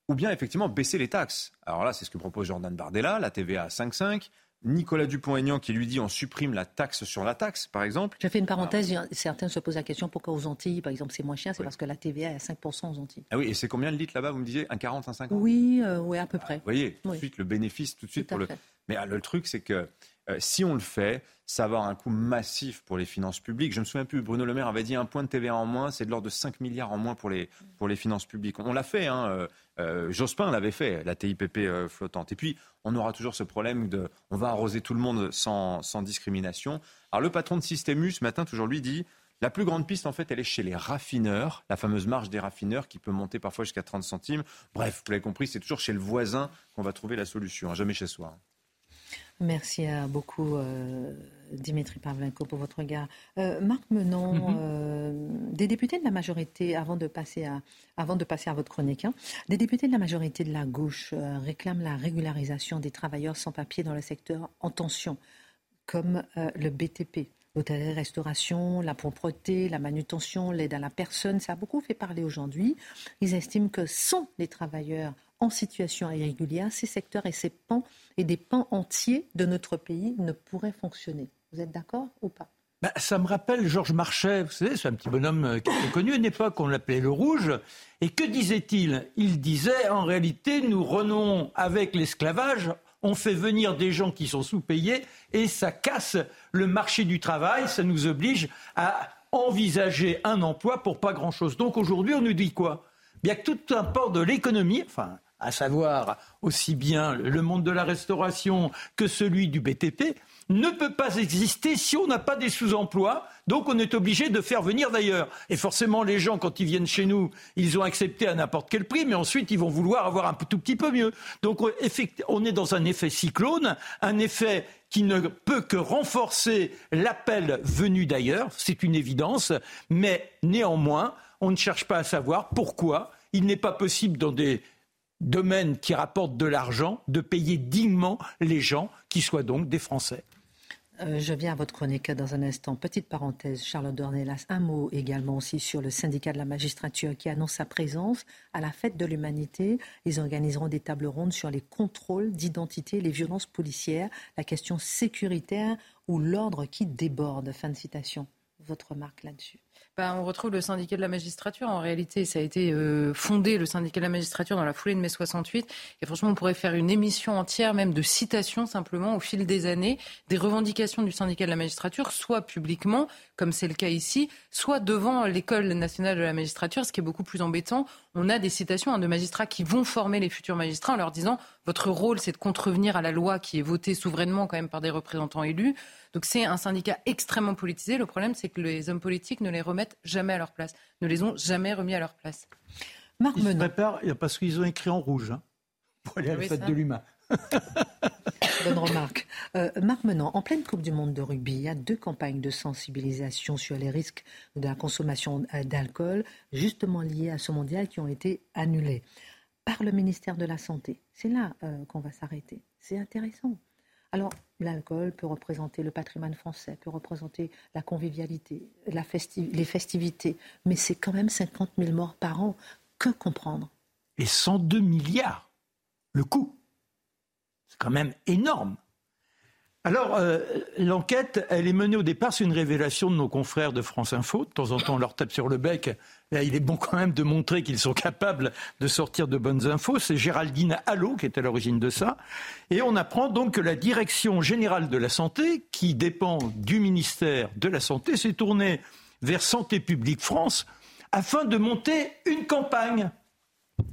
ou bien effectivement baisser les taxes. Alors là, c'est ce que propose Jordan Bardella, la TVA à 5,5. Nicolas Dupont-Aignan qui lui dit on supprime la taxe sur la taxe, par exemple. Je fais une parenthèse, certains se posent la question pourquoi aux Antilles, par exemple, c'est moins cher, c'est parce que la TVA est à 5% aux Antilles. Ah oui, et c'est combien le litre là-bas, vous me disiez Un 40, un 50 Oui, euh, à peu près. vous voyez, tout de suite, le bénéfice, tout de suite pour le. Mais ah, le truc, c'est que euh, si on le fait, ça va avoir un coût massif pour les finances publiques. Je me souviens plus, Bruno Le Maire avait dit un point de TVA en moins, c'est de l'ordre de 5 milliards en moins pour les, pour les finances publiques. On l'a fait, hein, euh, euh, Jospin l'avait fait, la TIPP flottante. Et puis, on aura toujours ce problème de on va arroser tout le monde sans, sans discrimination. Alors, le patron de Systémus, ce matin, toujours lui dit la plus grande piste, en fait, elle est chez les raffineurs, la fameuse marge des raffineurs qui peut monter parfois jusqu'à 30 centimes. Bref, vous l'avez compris, c'est toujours chez le voisin qu'on va trouver la solution, hein, jamais chez soi. Merci beaucoup, euh, Dimitri Pavlenko, pour votre regard. Euh, Marc Menon, mhm. euh, des députés de la majorité, avant de passer à, avant de passer à votre chronique, hein, des députés de la majorité de la gauche réclament la régularisation des travailleurs sans papier dans le secteur en tension, comme le BTP. L'hôtellerie-restauration, la propreté, la manutention, l'aide à la personne, ça a beaucoup fait parler aujourd'hui. Ils estiment que sont des travailleurs en situation irrégulière, ces secteurs et ces pans et des pans entiers de notre pays ne pourraient fonctionner. Vous êtes d'accord ou pas? Bah, ça me rappelle Georges Marchais, vous savez, c'est un petit bonhomme euh, qui est connu à une époque, on l'appelait le Rouge. Et que disait-il? Il disait, en réalité, nous renons avec l'esclavage, on fait venir des gens qui sont sous-payés et ça casse le marché du travail, ça nous oblige à envisager un emploi pour pas grand-chose. Donc aujourd'hui, on nous dit quoi? Bien que tout un port de l'économie, enfin à savoir aussi bien le monde de la restauration que celui du BTP, ne peut pas exister si on n'a pas des sous-emplois. Donc on est obligé de faire venir d'ailleurs. Et forcément, les gens, quand ils viennent chez nous, ils ont accepté à n'importe quel prix, mais ensuite ils vont vouloir avoir un tout petit peu mieux. Donc on est dans un effet cyclone, un effet qui ne peut que renforcer l'appel venu d'ailleurs, c'est une évidence, mais néanmoins, on ne cherche pas à savoir pourquoi il n'est pas possible dans des domaine qui rapporte de l'argent, de payer dignement les gens qui soient donc des Français. Euh, je viens à votre chronique dans un instant. Petite parenthèse, Charlotte Dornelas, un mot également aussi sur le syndicat de la magistrature qui annonce sa présence à la fête de l'humanité. Ils organiseront des tables rondes sur les contrôles d'identité, les violences policières, la question sécuritaire ou l'ordre qui déborde. Fin de citation. Votre remarque là-dessus bah, on retrouve le syndicat de la magistrature. En réalité, ça a été euh, fondé, le syndicat de la magistrature, dans la foulée de mai 68. Et franchement, on pourrait faire une émission entière, même de citations, simplement, au fil des années, des revendications du syndicat de la magistrature, soit publiquement, comme c'est le cas ici, soit devant l'école nationale de la magistrature, ce qui est beaucoup plus embêtant. On a des citations hein, de magistrats qui vont former les futurs magistrats en leur disant votre rôle, c'est de contrevenir à la loi qui est votée souverainement quand même par des représentants élus. Donc c'est un syndicat extrêmement politisé. Le problème, c'est que les hommes politiques ne les remettent jamais à leur place, ne les ont jamais remis à leur place. Marc Ils se préparent parce qu'ils ont écrit en rouge hein, pour aller à la fête de l'humain. [laughs] Bonne remarque. Euh, Marc Menant, en pleine Coupe du Monde de rugby, il y a deux campagnes de sensibilisation sur les risques de la consommation euh, d'alcool, justement liées à ce mondial, qui ont été annulées par le ministère de la Santé. C'est là euh, qu'on va s'arrêter. C'est intéressant. Alors, l'alcool peut représenter le patrimoine français, peut représenter la convivialité, les festivités, mais c'est quand même 50 000 morts par an. Que comprendre? Et 102 milliards, le coût. C'est quand même énorme. Alors, euh, l'enquête, elle est menée au départ, c'est une révélation de nos confrères de France Info. De temps en temps, on leur tape sur le bec. Il est bon quand même de montrer qu'ils sont capables de sortir de bonnes infos. C'est Géraldine Allot qui est à l'origine de ça. Et on apprend donc que la Direction générale de la santé, qui dépend du ministère de la Santé, s'est tournée vers Santé publique France afin de monter une campagne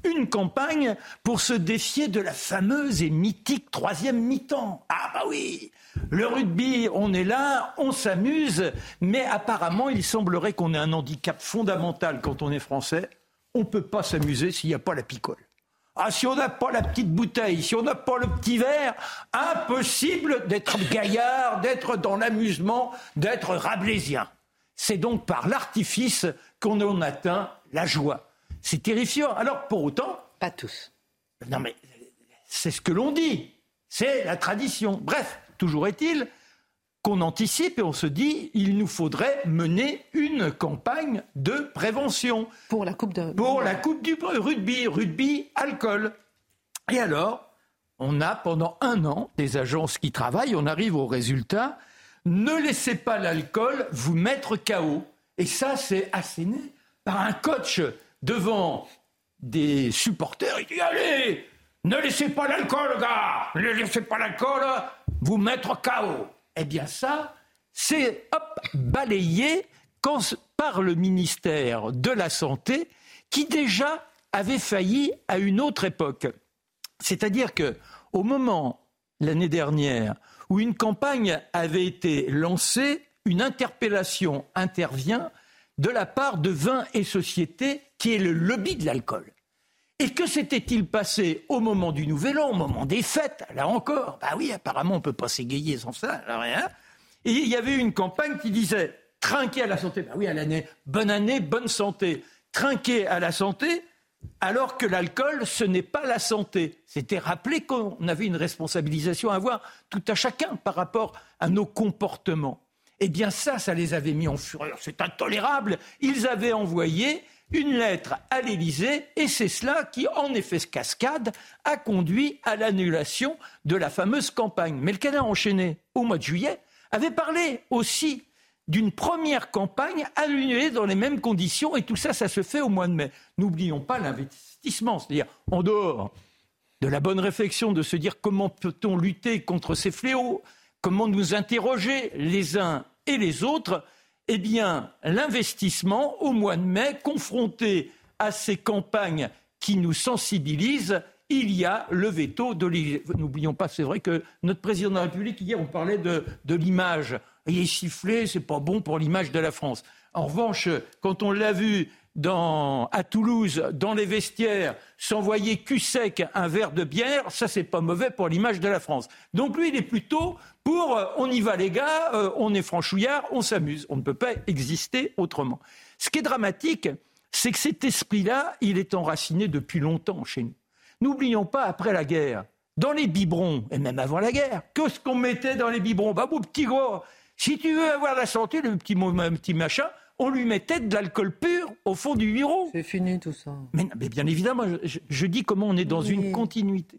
une campagne pour se défier de la fameuse et mythique troisième mi-temps. Ah bah oui, le rugby, on est là, on s'amuse, mais apparemment, il semblerait qu'on ait un handicap fondamental quand on est français. On ne peut pas s'amuser s'il n'y a pas la picole. Ah, si on n'a pas la petite bouteille, si on n'a pas le petit verre, impossible d'être gaillard, d'être dans l'amusement, d'être rablaisien. C'est donc par l'artifice qu'on en atteint la joie. C'est terrifiant. Alors, pour autant. Pas tous. Non, mais c'est ce que l'on dit. C'est la tradition. Bref, toujours est-il qu'on anticipe et on se dit il nous faudrait mener une campagne de prévention. Pour la Coupe de Pour la Coupe du rugby, rugby, alcool. Et alors, on a pendant un an des agences qui travaillent, on arrive au résultat. Ne laissez pas l'alcool vous mettre KO. Et ça, c'est asséné par un coach devant des supporters. Il dit Allez, ne laissez pas l'alcool, gars Ne laissez pas l'alcool vous mettre KO. Eh bien, ça, c'est balayé par le ministère de la Santé qui déjà avait failli à une autre époque. C'est-à-dire que au moment l'année dernière où une campagne avait été lancée, une interpellation intervient de la part de Vin et Société, qui est le lobby de l'alcool. Et que s'était-il passé au moment du Nouvel An, au moment des fêtes Là encore, bah oui, apparemment on ne peut pas s'égayer sans ça, rien. Et il y avait une campagne qui disait trinquer à la santé. Bah oui, à l'année, bonne année, bonne santé. Trinquer à la santé, alors que l'alcool, ce n'est pas la santé. C'était rappeler qu'on avait une responsabilisation à avoir tout à chacun par rapport à nos comportements. Eh bien ça, ça les avait mis en fureur. C'est intolérable. Ils avaient envoyé une lettre à l'Élysée et c'est cela qui, en effet cascade, a conduit à l'annulation de la fameuse campagne. Mais le Canada enchaîné, au mois de juillet, avait parlé aussi d'une première campagne annulée dans les mêmes conditions et tout ça, ça se fait au mois de mai. N'oublions pas l'investissement, c'est-à-dire en dehors de la bonne réflexion de se dire comment peut-on lutter contre ces fléaux, comment nous interroger les uns et les autres, eh bien, l'investissement au mois de mai, confronté à ces campagnes qui nous sensibilisent, il y a le veto de N'oublions pas, c'est vrai que notre président de la République, hier, on parlait de, l'image. Il est sifflé, c'est pas bon pour l'image de la France. En revanche, quand on l'a vu à Toulouse, dans les vestiaires, s'envoyer cul sec un verre de bière, ça c'est pas mauvais pour l'image de la France. Donc lui, il est plutôt pour euh, on y va les gars, euh, on est franchouillard, on s'amuse. On ne peut pas exister autrement. Ce qui est dramatique, c'est que cet esprit-là, il est enraciné depuis longtemps chez nous. N'oublions pas, après la guerre, dans les biberons, et même avant la guerre, que ce qu'on mettait dans les biberons Bah, mon petit gros, si tu veux avoir la santé, le petit, petit machin, on lui mettait de l'alcool pur au fond du bureau. C'est fini tout ça. Mais, bien évidemment, je, dis comment on est dans une continuité.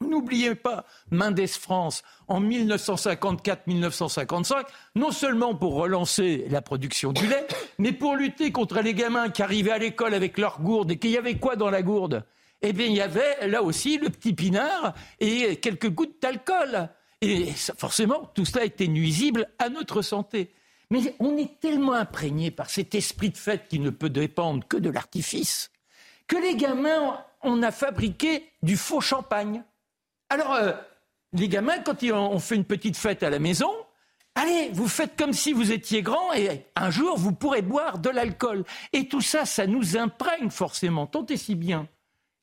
N'oubliez pas Mendes France en 1954-1955, non seulement pour relancer la production du lait, [coughs] mais pour lutter contre les gamins qui arrivaient à l'école avec leur gourde et qu'il y avait quoi dans la gourde? Eh bien, il y avait là aussi le petit pinard et quelques gouttes d'alcool. Et forcément, tout cela était nuisible à notre santé. Mais on est tellement imprégné par cet esprit de fête qui ne peut dépendre que de l'artifice, que les gamins, on a fabriqué du faux champagne. Alors, euh, les gamins, quand ils ont fait une petite fête à la maison, allez, vous faites comme si vous étiez grand et un jour, vous pourrez boire de l'alcool. Et tout ça, ça nous imprègne forcément, tant et si bien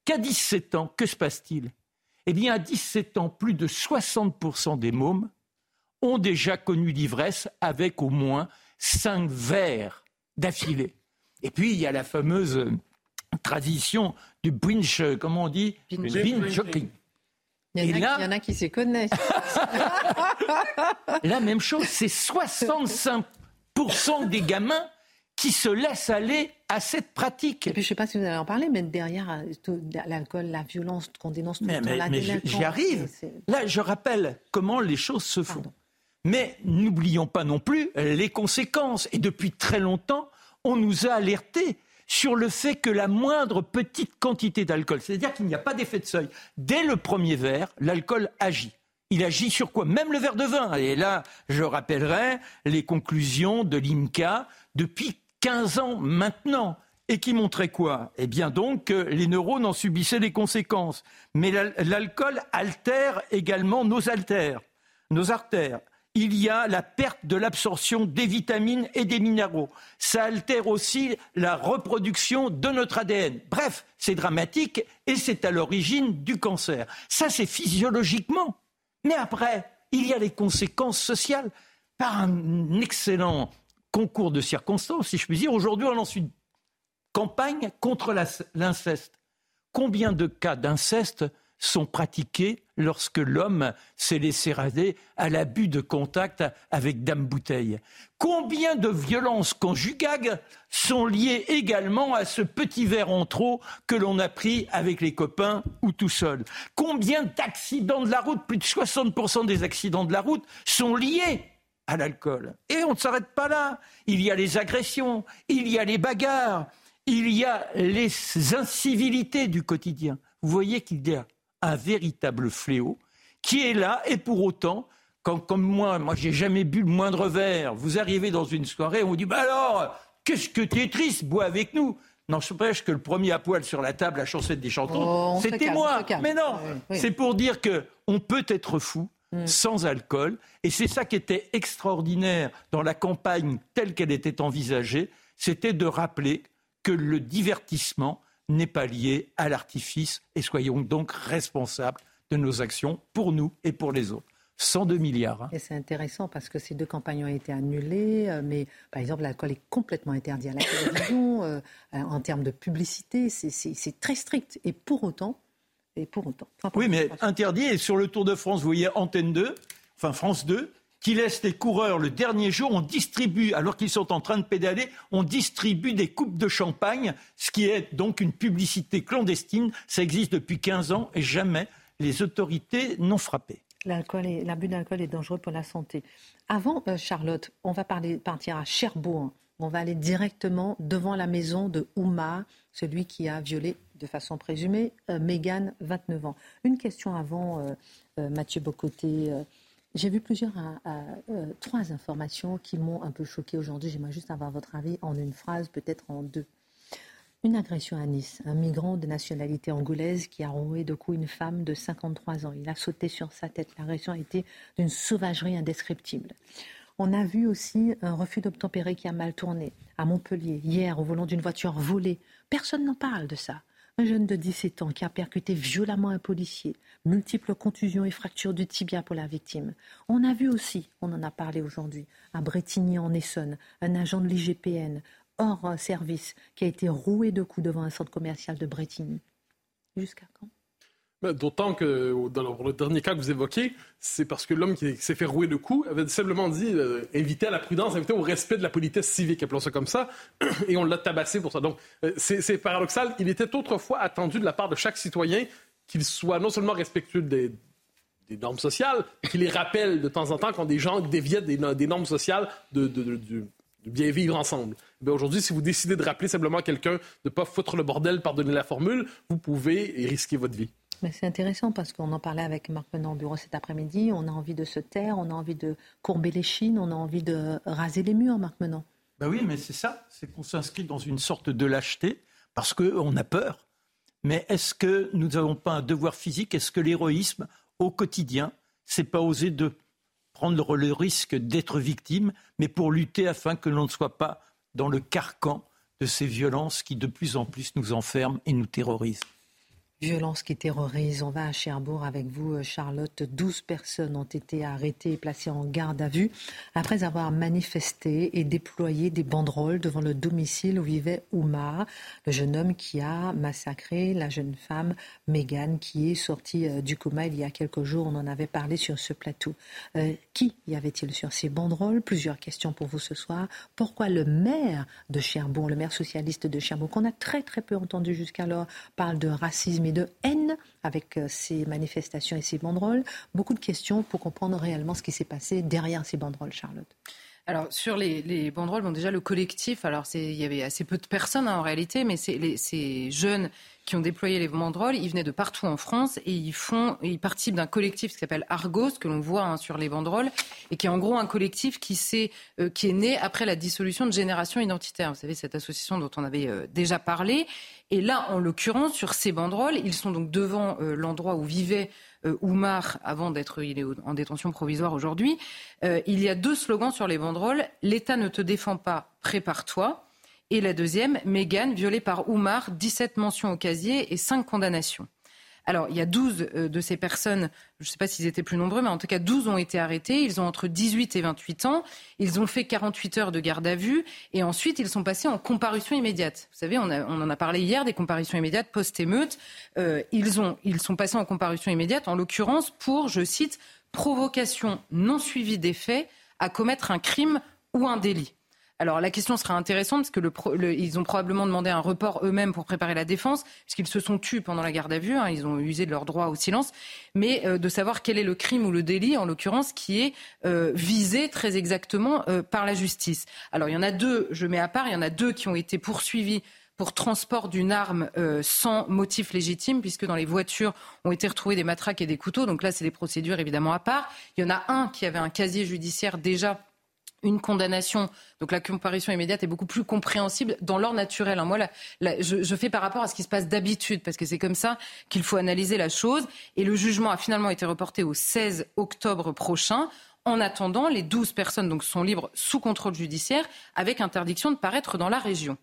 qu'à 17 ans, que se passe-t-il? Eh bien, à 17 ans, plus de 60% des mômes ont déjà connu l'ivresse avec au moins cinq verres d'affilée. Et puis, il y a la fameuse tradition du binge, comment on dit? Binge jogging. Il y, en a, qui se connaissent. [laughs] la même chose, c'est 65% des gamins qui se laissent aller à cette pratique. Et puis, je ne sais pas si vous allez en parler, mais derrière euh, l'alcool, la violence qu'on dénonce tout le temps, J'y arrive. Là, je rappelle comment les choses se font. Mais n'oublions pas non plus les conséquences. Et depuis très longtemps, on nous a alertés sur le fait que la moindre petite quantité d'alcool, c'est-à-dire qu'il n'y a pas d'effet de seuil, dès le premier verre, l'alcool agit. Il agit sur quoi? Même le verre de vin. Et là, je rappellerai les conclusions de l'IMCA depuis 15 ans maintenant. Et qui montraient quoi? Eh bien donc, les neurones en subissaient les conséquences. Mais l'alcool altère également nos altères, nos artères il y a la perte de l'absorption des vitamines et des minéraux. Ça altère aussi la reproduction de notre ADN. Bref, c'est dramatique et c'est à l'origine du cancer. Ça, c'est physiologiquement. Mais après, il y a les conséquences sociales. Par un excellent concours de circonstances, si je puis dire, aujourd'hui, on lance une campagne contre l'inceste. Combien de cas d'inceste sont pratiquées lorsque l'homme s'est laissé rader à l'abus de contact avec Dame Bouteille. Combien de violences conjugales sont liées également à ce petit verre en trop que l'on a pris avec les copains ou tout seul? Combien d'accidents de la route, plus de 60% des accidents de la route sont liés à l'alcool? Et on ne s'arrête pas là. Il y a les agressions, il y a les bagarres, il y a les incivilités du quotidien. Vous voyez qu'il y a un véritable fléau qui est là et pour autant, quand, comme moi, moi j'ai jamais bu le moindre verre, vous arrivez dans une soirée, on vous dit bah alors, qu'est-ce que tu es triste, bois avec nous? Non, je prêche que le premier à poil sur la table, la chancette des chantons, oh, c'était moi. Mais non, c'est pour dire que on peut être fou mm. sans alcool, et c'est ça qui était extraordinaire dans la campagne telle qu'elle était envisagée, c'était de rappeler que le divertissement n'est pas lié à l'artifice et soyons donc responsables de nos actions pour nous et pour les autres. 102 milliards. Hein. Et c'est intéressant parce que ces deux campagnes ont été annulées, euh, mais par exemple, l'alcool est complètement interdit à la télévision. [coughs] Euh, en termes de publicité, c'est très strict. Et pour autant, et pour autant. oui, mais interdit. Et sur le Tour de France, vous voyez Antenne 2, enfin France 2, qui laisse les coureurs le dernier jour, on distribue, alors qu'ils sont en train de pédaler, on distribue des coupes de champagne, ce qui est donc une publicité clandestine. Ça existe depuis 15 ans et jamais les autorités n'ont frappé. L'abus d'alcool est dangereux pour la santé. Avant, euh, Charlotte, on va partir à Cherbourg. On va aller directement devant la maison de Ouma, celui qui a violé de façon présumée euh, Mégane, 29 ans. Une question avant, euh, Mathieu Bocoté. J'ai vu plusieurs, euh, trois informations qui m'ont un peu choqué aujourd'hui. J'aimerais juste avoir votre avis en une phrase, peut-être en deux. Une agression à Nice, un migrant de nationalité angolaise qui a roué de coups une femme de 53 ans. Il a sauté sur sa tête. L'agression a été d'une sauvagerie indescriptible. On a vu aussi un refus d'obtempérer qui a mal tourné à Montpellier, hier, au volant d'une voiture volée. Personne n'en parle de ça. Un jeune de 17 ans qui a percuté violemment un policier, multiples contusions et fractures du tibia pour la victime. On a vu aussi, on en a parlé aujourd'hui, à Bretigny en Essonne, un agent de l'IGPN hors service qui a été roué de coups devant un centre commercial de Bretigny. Jusqu'à quand? D'autant que dans le dernier cas que vous évoquez, c'est parce que l'homme qui s'est fait rouer de coups avait simplement dit euh, à la prudence, inviter au respect de la politesse civique, appelons ça comme ça, [clears throat] et on l'a tabassé pour ça. Donc euh, c'est paradoxal. Il était autrefois attendu de la part de chaque citoyen qu'il soit non seulement respectueux des, normes sociales, qu'il les rappelle de temps en temps quand des gens déviennent des, normes sociales de, bien vivre ensemble. Eh aujourd'hui, si vous décidez de rappeler simplement à quelqu'un de ne pas foutre le bordel, pardonnez la formule, vous pouvez risquer votre vie. C'est intéressant parce qu'on en parlait avec Marc Menant au bureau cet après-midi. On a envie de se taire, on a envie de courber les chines, on a envie de raser les murs, Marc Menant. Ben oui, mais c'est ça, c'est qu'on s'inscrit dans une sorte de lâcheté parce qu'on a peur. Mais est-ce que nous n'avons pas un devoir physique? Est-ce que l'héroïsme au quotidien, c'est pas oser de prendre le risque d'être victime, mais pour lutter afin que l'on ne soit pas dans le carcan de ces violences qui de plus en plus nous enferment et nous terrorisent? Violence qui terrorise. On va à Cherbourg avec vous, euh, Charlotte. 12 personnes ont été arrêtées et placées en garde à vue après avoir manifesté et déployé des banderoles devant le domicile où vivait Oumar, le jeune homme qui a massacré la jeune femme Mégane qui est sortie euh, du coma il y a quelques jours. On en avait parlé sur ce plateau. Euh, qui y avait-il sur ces banderoles? Plusieurs questions pour vous ce soir. Pourquoi le maire de Cherbourg, le maire socialiste de Cherbourg, qu'on a très très peu entendu jusqu'alors, parle de racisme mais de haine avec euh, ces manifestations et ces banderoles. Beaucoup de questions pour comprendre réellement ce qui s'est passé derrière ces banderoles, Charlotte. Alors sur les, banderoles, bon déjà le collectif, alors il y avait assez peu de personnes hein, en réalité, mais ces jeunes qui ont déployé les banderoles, ils venaient de partout en France et ils font, ils participent d'un collectif qui s'appelle Argos que l'on voit hein, sur les banderoles et qui est en gros un collectif qui, euh, qui est né après la dissolution de Génération Identitaire. Vous savez cette association dont on avait euh, déjà parlé. Et là, en l'occurrence, sur ces banderoles, ils sont donc devant euh, l'endroit où vivait euh, Oumar avant d'être il est en détention provisoire aujourd'hui. Euh, il y a deux slogans sur les banderoles l'État ne te défend pas, prépare-toi. Et la deuxième, Mégane, violée par Oumar, 17 mentions au casier et 5 condamnations. Alors, il y a 12 euh, de ces personnes, je ne sais pas s'ils étaient plus nombreux, mais en tout cas 12 ont été arrêtés. Ils ont entre 18 et 28 ans. Ils ont fait 48 heures de garde à vue et ensuite ils sont passés en comparution immédiate. Vous savez, on, en a parlé hier des comparutions immédiates post-émeute. Euh, ils, ils sont passés en comparution immédiate, en l'occurrence pour, je cite, provocation non suivie des faits à commettre un crime ou un délit. Alors la question sera intéressante parce que le, ils ont probablement demandé un report eux-mêmes pour préparer la défense, puisqu'ils se sont tus pendant la garde à vue, hein, ils ont usé de leur droit au silence, mais euh, de savoir quel est le crime ou le délit, en l'occurrence, qui est euh, visé très exactement euh, par la justice. Alors il y en a deux, je mets à part, il y en a deux qui ont été poursuivis pour transport d'une arme sans motif légitime, puisque dans les voitures ont été retrouvés des matraques et des couteaux. Donc là, c'est des procédures évidemment à part. Il y en a un qui avait un casier judiciaire déjà une condamnation, donc la comparution immédiate est beaucoup plus compréhensible dans l'ordre naturel. Hein. Moi, je, fais par rapport à ce qui se passe d'habitude, parce que c'est comme ça qu'il faut analyser la chose. Et le jugement a finalement été reporté au 16 octobre prochain. En attendant, les 12 personnes donc, sont libres sous contrôle judiciaire, avec interdiction de paraître dans la région.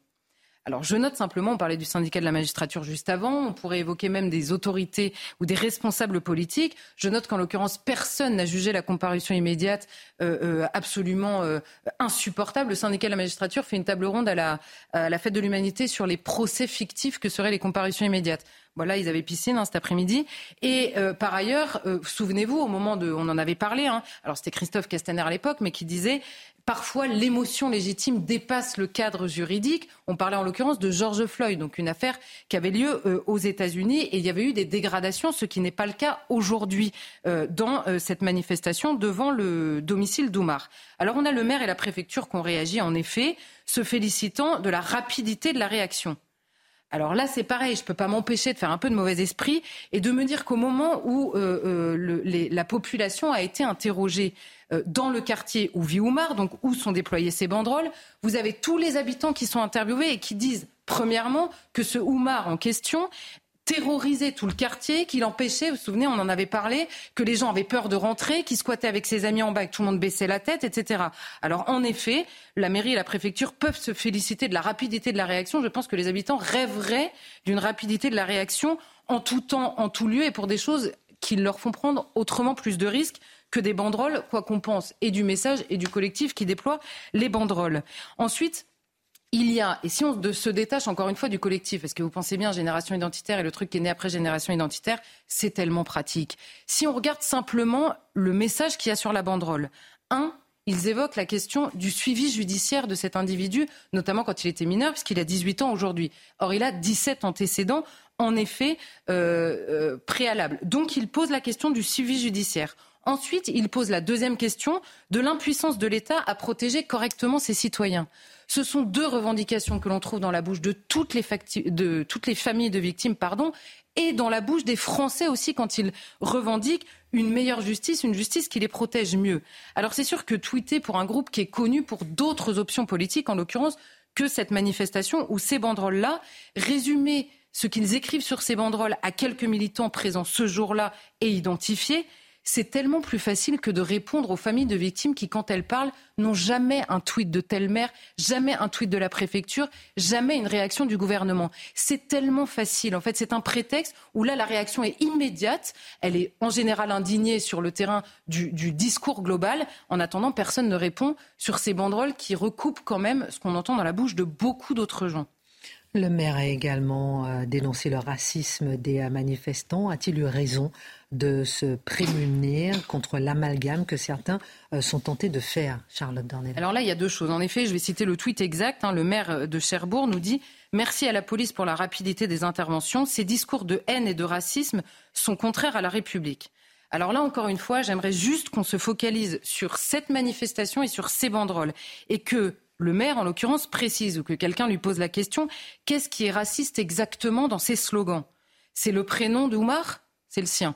Alors je note simplement, on parlait du syndicat de la magistrature juste avant, on pourrait évoquer même des autorités ou des responsables politiques. Je note qu'en l'occurrence, personne n'a jugé la comparution immédiate euh, euh, absolument euh, insupportable. Le syndicat de la magistrature fait une table ronde à la, à la fête de l'humanité sur les procès fictifs que seraient les comparutions immédiates. Voilà, ils avaient piscine hein, cet après-midi. Et par ailleurs, souvenez-vous, au moment de, on en avait parlé. Hein, alors c'était Christophe Castaner à l'époque, mais qui disait parfois l'émotion légitime dépasse le cadre juridique. On parlait en l'occurrence de George Floyd, donc une affaire qui avait lieu euh, aux États-Unis et il y avait eu des dégradations, ce qui n'est pas le cas aujourd'hui euh, dans euh, cette manifestation devant le domicile d'Oumar. Alors on a le maire et la préfecture qui ont réagi en effet, se félicitant de la rapidité de la réaction. Alors là, c'est pareil, je ne peux pas m'empêcher de faire un peu de mauvais esprit et de me dire qu'au moment où la population a été interrogée euh, dans le quartier où vit Oumar, donc où sont déployées ces banderoles, vous avez tous les habitants qui sont interviewés et qui disent, premièrement, que ce Oumar en question terrorisait tout le quartier, qu'il empêchait, vous vous souvenez, on en avait parlé, que les gens avaient peur de rentrer, qu'il squattait avec ses amis en bas, que tout le monde baissait la tête, etc. Alors en effet, la mairie et la préfecture peuvent se féliciter de la rapidité de la réaction. Je pense que les habitants rêveraient d'une rapidité de la réaction en tout temps, en tout lieu, et pour des choses qui leur font prendre autrement plus de risques que des banderoles, quoi qu'on pense, et du message et du collectif qui déploie les banderoles. Ensuite, il y a, et si on se détache encore une fois du collectif, parce que vous pensez bien, génération identitaire et le truc qui est né après génération identitaire, c'est tellement pratique. Si on regarde simplement le message qu'il y a sur la banderole, un, ils évoquent la question du suivi judiciaire de cet individu, notamment quand il était mineur, puisqu'il a 18 ans aujourd'hui. Or, il a 17 antécédents, en effet, euh, euh, préalables. Donc, il pose la question du suivi judiciaire. Ensuite, il pose la deuxième question de l'impuissance de l'État à protéger correctement ses citoyens. Ce sont deux revendications que l'on trouve dans la bouche de toutes les, familles de victimes pardon, et dans la bouche des Français aussi quand ils revendiquent une meilleure justice, une justice qui les protège mieux. Alors c'est sûr que tweeter pour un groupe qui est connu pour d'autres options politiques, en l'occurrence, que cette manifestation ou ces banderoles-là, résumer ce qu'ils écrivent sur ces banderoles à quelques militants présents ce jour-là et identifiés, c'est tellement plus facile que de répondre aux familles de victimes qui, quand elles parlent, n'ont jamais un tweet de telle mère, jamais un tweet de la préfecture, jamais une réaction du gouvernement. C'est tellement facile. En fait, c'est un prétexte où là, la réaction est immédiate. Elle est en général indignée sur le terrain du, du discours global. En attendant, personne ne répond sur ces banderoles qui recoupent quand même ce qu'on entend dans la bouche de beaucoup d'autres gens. Le maire a également euh, dénoncé le racisme des manifestants. A-t-il eu raison de se prémunir contre l'amalgame que certains euh, sont tentés de faire, Charlotte Dornel? Alors là, il y a deux choses. En effet, je vais citer le tweet exact. Hein. le maire de Cherbourg nous dit Merci à la police pour la rapidité des interventions. Ces discours de haine et de racisme sont contraires à la République. Alors là, encore une fois, j'aimerais juste qu'on se focalise sur cette manifestation et sur ces banderoles. Et que le maire, en l'occurrence, précise ou que quelqu'un lui pose la question qu'est-ce qui est raciste exactement dans ces slogans? C'est le prénom d'Oumar? C'est le sien.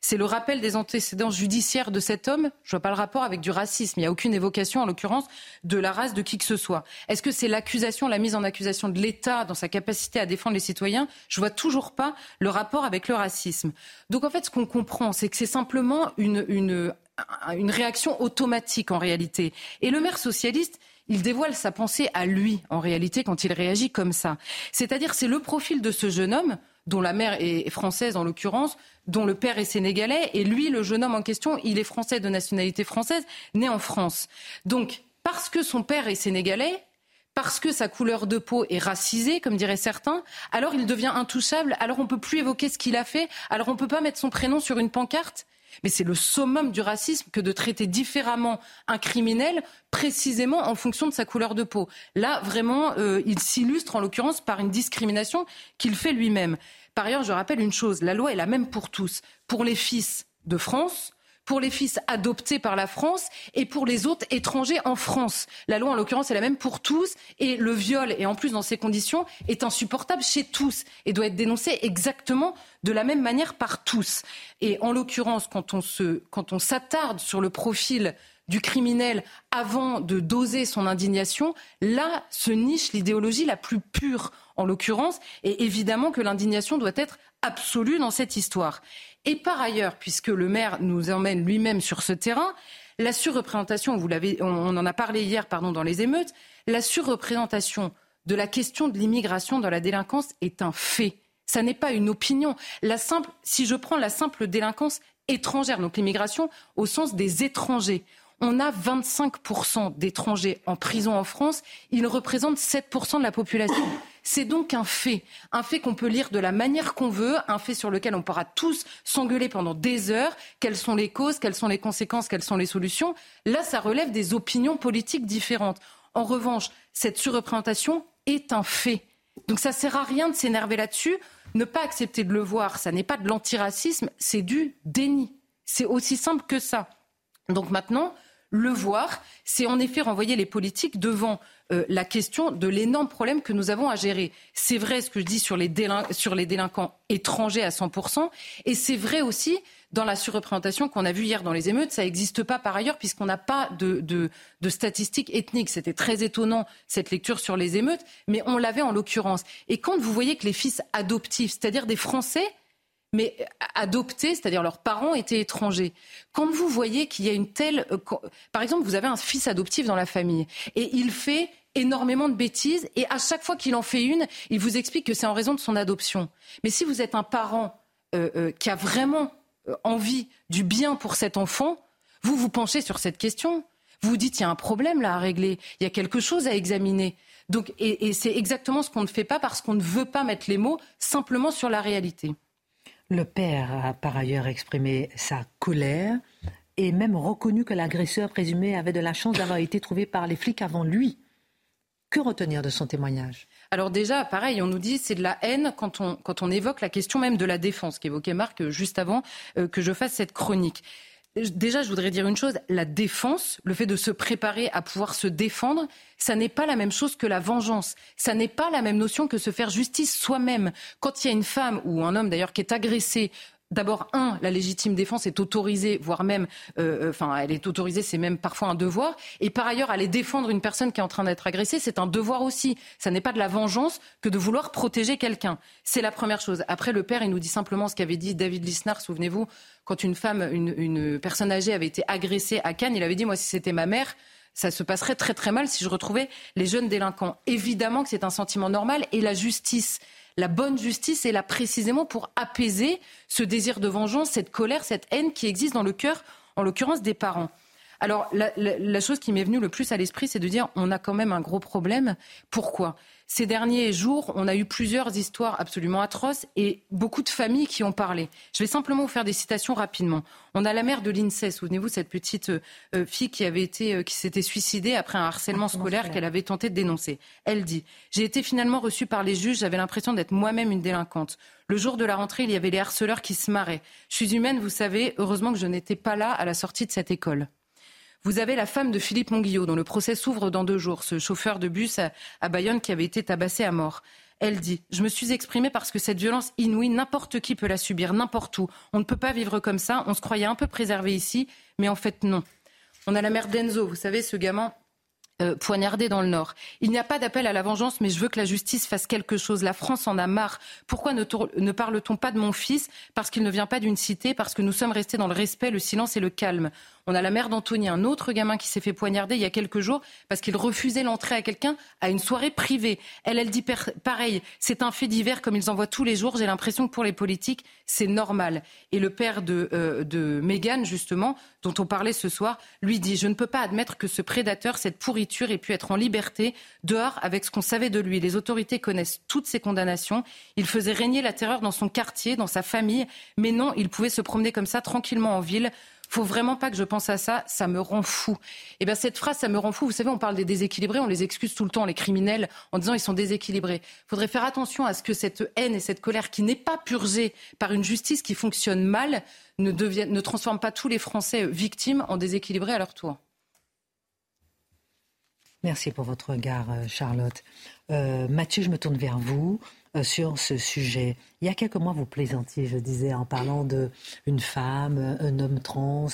C'est le rappel des antécédents judiciaires de cet homme? Je vois pas le rapport avec du racisme. Il n'y a aucune évocation, en l'occurrence, de la race de qui que ce soit. Est-ce que c'est l'accusation, la mise en accusation de l'État dans sa capacité à défendre les citoyens? Je vois toujours pas le rapport avec le racisme. Donc en fait, ce qu'on comprend, c'est que c'est simplement une, une, une réaction automatique en réalité. Et le maire socialiste, il dévoile sa pensée à lui, en réalité, quand il réagit comme ça. C'est-à-dire, c'est le profil de ce jeune homme dont la mère est française en l'occurrence, dont le père est sénégalais, et lui, le jeune homme en question, il est français de nationalité française, né en France. Donc, parce que son père est sénégalais, parce que sa couleur de peau est racisée, comme diraient certains, alors il devient intouchable, alors on ne peut plus évoquer ce qu'il a fait, alors on ne peut pas mettre son prénom sur une pancarte. Mais c'est le summum du racisme que de traiter différemment un criminel précisément en fonction de sa couleur de peau. Là, vraiment, euh, il s'illustre en l'occurrence par une discrimination qu'il fait lui-même. Par ailleurs, je rappelle une chose, la loi est la même pour tous. Pour les fils de France, pour les fils adoptés par la France et pour les autres étrangers en France. La loi, en l'occurrence, est la même pour tous et le viol, et en plus dans ces conditions, est insupportable chez tous et doit être dénoncé exactement de la même manière par tous. Et en l'occurrence, quand on se, quand on s'attarde sur le profil du criminel avant de doser son indignation, là se niche l'idéologie la plus pure en l'occurrence, et évidemment que l'indignation doit être absolue dans cette histoire. Et par ailleurs, puisque le maire nous emmène lui-même sur ce terrain, la surreprésentation, vous l'avez, on en a parlé hier, pardon, dans les émeutes, la surreprésentation de la question de l'immigration dans la délinquance est un fait. Ça n'est pas une opinion. La simple, si je prends la simple délinquance étrangère, donc l'immigration au sens des étrangers, on a 25% d'étrangers en prison en France. Ils représentent 7% de la population. C'est donc un fait, un fait qu'on peut lire de la manière qu'on veut, un fait sur lequel on pourra tous s'engueuler pendant des heures. Quelles sont les causes, quelles sont les conséquences, quelles sont les solutions? Là, ça relève des opinions politiques différentes. En revanche, cette surreprésentation est un fait. Donc ça sert à rien de s'énerver là-dessus. Ne pas accepter de le voir, ça n'est pas de l'antiracisme, c'est du déni. C'est aussi simple que ça. Donc maintenant, le voir, c'est en effet renvoyer les politiques devant euh, la question de l'énorme problème que nous avons à gérer. C'est vrai ce que je dis sur les, délinquants étrangers à 100%, et c'est vrai aussi dans la surreprésentation qu'on a vue hier dans les émeutes. Ça n'existe pas par ailleurs puisqu'on n'a pas de, de statistiques ethniques. C'était très étonnant cette lecture sur les émeutes, mais on l'avait en l'occurrence. Et quand vous voyez que les fils adoptifs, c'est-à-dire des Français, mais adoptés, c'est-à-dire leurs parents étaient étrangers. Quand vous voyez qu'il y a une telle... Euh, par exemple, vous avez un fils adoptif dans la famille et il fait énormément de bêtises et à chaque fois qu'il en fait une, il vous explique que c'est en raison de son adoption. Mais si vous êtes un parent euh, euh, qui a vraiment envie du bien pour cet enfant, vous vous penchez sur cette question. Vous vous dites, il y a un problème là à régler, il y a quelque chose à examiner. Donc, et c'est exactement ce qu'on ne fait pas parce qu'on ne veut pas mettre les mots simplement sur la réalité. Le père a par ailleurs exprimé sa colère et même reconnu que l'agresseur présumé avait de la chance d'avoir été trouvé par les flics avant lui. Que retenir de son témoignage? Alors déjà, pareil, on nous dit c'est de la haine quand on, quand évoque la question même de la défense, qu'évoquait Marc juste avant euh, que je fasse cette chronique. Déjà, je voudrais dire une chose, la défense, le fait de se préparer à pouvoir se défendre, ça n'est pas la même chose que la vengeance. Ça n'est pas la même notion que se faire justice soi-même. Quand il y a une femme ou un homme d'ailleurs qui est agressé D'abord, un, la légitime défense est autorisée, voire même, euh, euh, enfin, elle est autorisée, c'est même parfois un devoir. Et par ailleurs, aller défendre une personne qui est en train d'être agressée, c'est un devoir aussi. Ça n'est pas de la vengeance que de vouloir protéger quelqu'un. C'est la première chose. Après, le père, il nous dit simplement ce qu'avait dit David Lisnard, souvenez-vous, quand une femme, une, une personne âgée avait été agressée à Cannes, il avait dit, moi, si c'était ma mère, ça se passerait très très mal si je retrouvais les jeunes délinquants. Évidemment que c'est un sentiment normal et la justice la bonne justice est là précisément pour apaiser ce désir de vengeance, cette colère, cette haine qui existe dans le cœur, en l'occurrence des parents. Alors, la, chose qui m'est venue le plus à l'esprit, c'est de dire on a quand même un gros problème. Pourquoi? Ces derniers jours, on a eu plusieurs histoires absolument atroces et beaucoup de familles qui ont parlé. Je vais simplement vous faire des citations rapidement. On a la mère de l'INSEE, souvenez-vous, cette petite euh, fille qui avait été, euh, qui s'était suicidée après un harcèlement scolaire qu'elle avait tenté de dénoncer. Elle dit J'ai été finalement reçue par les juges, j'avais l'impression d'être moi-même une délinquante. Le jour de la rentrée, il y avait les harceleurs qui se marraient. Je suis humaine, vous savez, heureusement que je n'étais pas là à la sortie de cette école. Vous avez la femme de Philippe Monguillot, dont le procès s'ouvre dans deux jours, ce chauffeur de bus à, Bayonne qui avait été tabassé à mort. Elle dit Je me suis exprimée parce que cette violence inouïe, n'importe qui peut la subir, n'importe où. On ne peut pas vivre comme ça. On se croyait un peu préservé ici, mais en fait, non. On a la mère d'Enzo, vous savez, ce gamin euh, poignardé dans le Nord. Il n'y a pas d'appel à la vengeance, mais je veux que la justice fasse quelque chose. La France en a marre. Pourquoi ne, ne parle-t-on pas de mon fils? Parce qu'il ne vient pas d'une cité, parce que nous sommes restés dans le respect, le silence et le calme. On a la mère d'Anthony, un autre gamin qui s'est fait poignarder il y a quelques jours parce qu'il refusait l'entrée à quelqu'un à une soirée privée. Elle, elle dit pareil, c'est un fait divers comme ils en voient tous les jours. J'ai l'impression que pour les politiques, c'est normal. Et le père de, euh, de Meghan, justement, dont on parlait ce soir, lui dit, je ne peux pas admettre que ce prédateur, cette pourriture, ait pu être en liberté, dehors, avec ce qu'on savait de lui. Les autorités connaissent toutes ces condamnations. Il faisait régner la terreur dans son quartier, dans sa famille, mais non, il pouvait se promener comme ça tranquillement en ville faut vraiment pas que je pense à ça, ça me rend fou. Et eh bien cette phrase, ça me rend fou. Vous savez, on parle des déséquilibrés, on les excuse tout le temps, les criminels, en disant ils sont déséquilibrés. Il faudrait faire attention à ce que cette haine et cette colère qui n'est pas purgée par une justice qui fonctionne mal ne, devienne, ne transforme pas tous les Français victimes en déséquilibrés à leur tour. Merci pour votre regard, euh, Charlotte. Euh, Mathieu, je me tourne vers vous. Euh, sur ce sujet. Il y a quelques mois, vous plaisantiez, je disais, en parlant d'une femme, un homme trans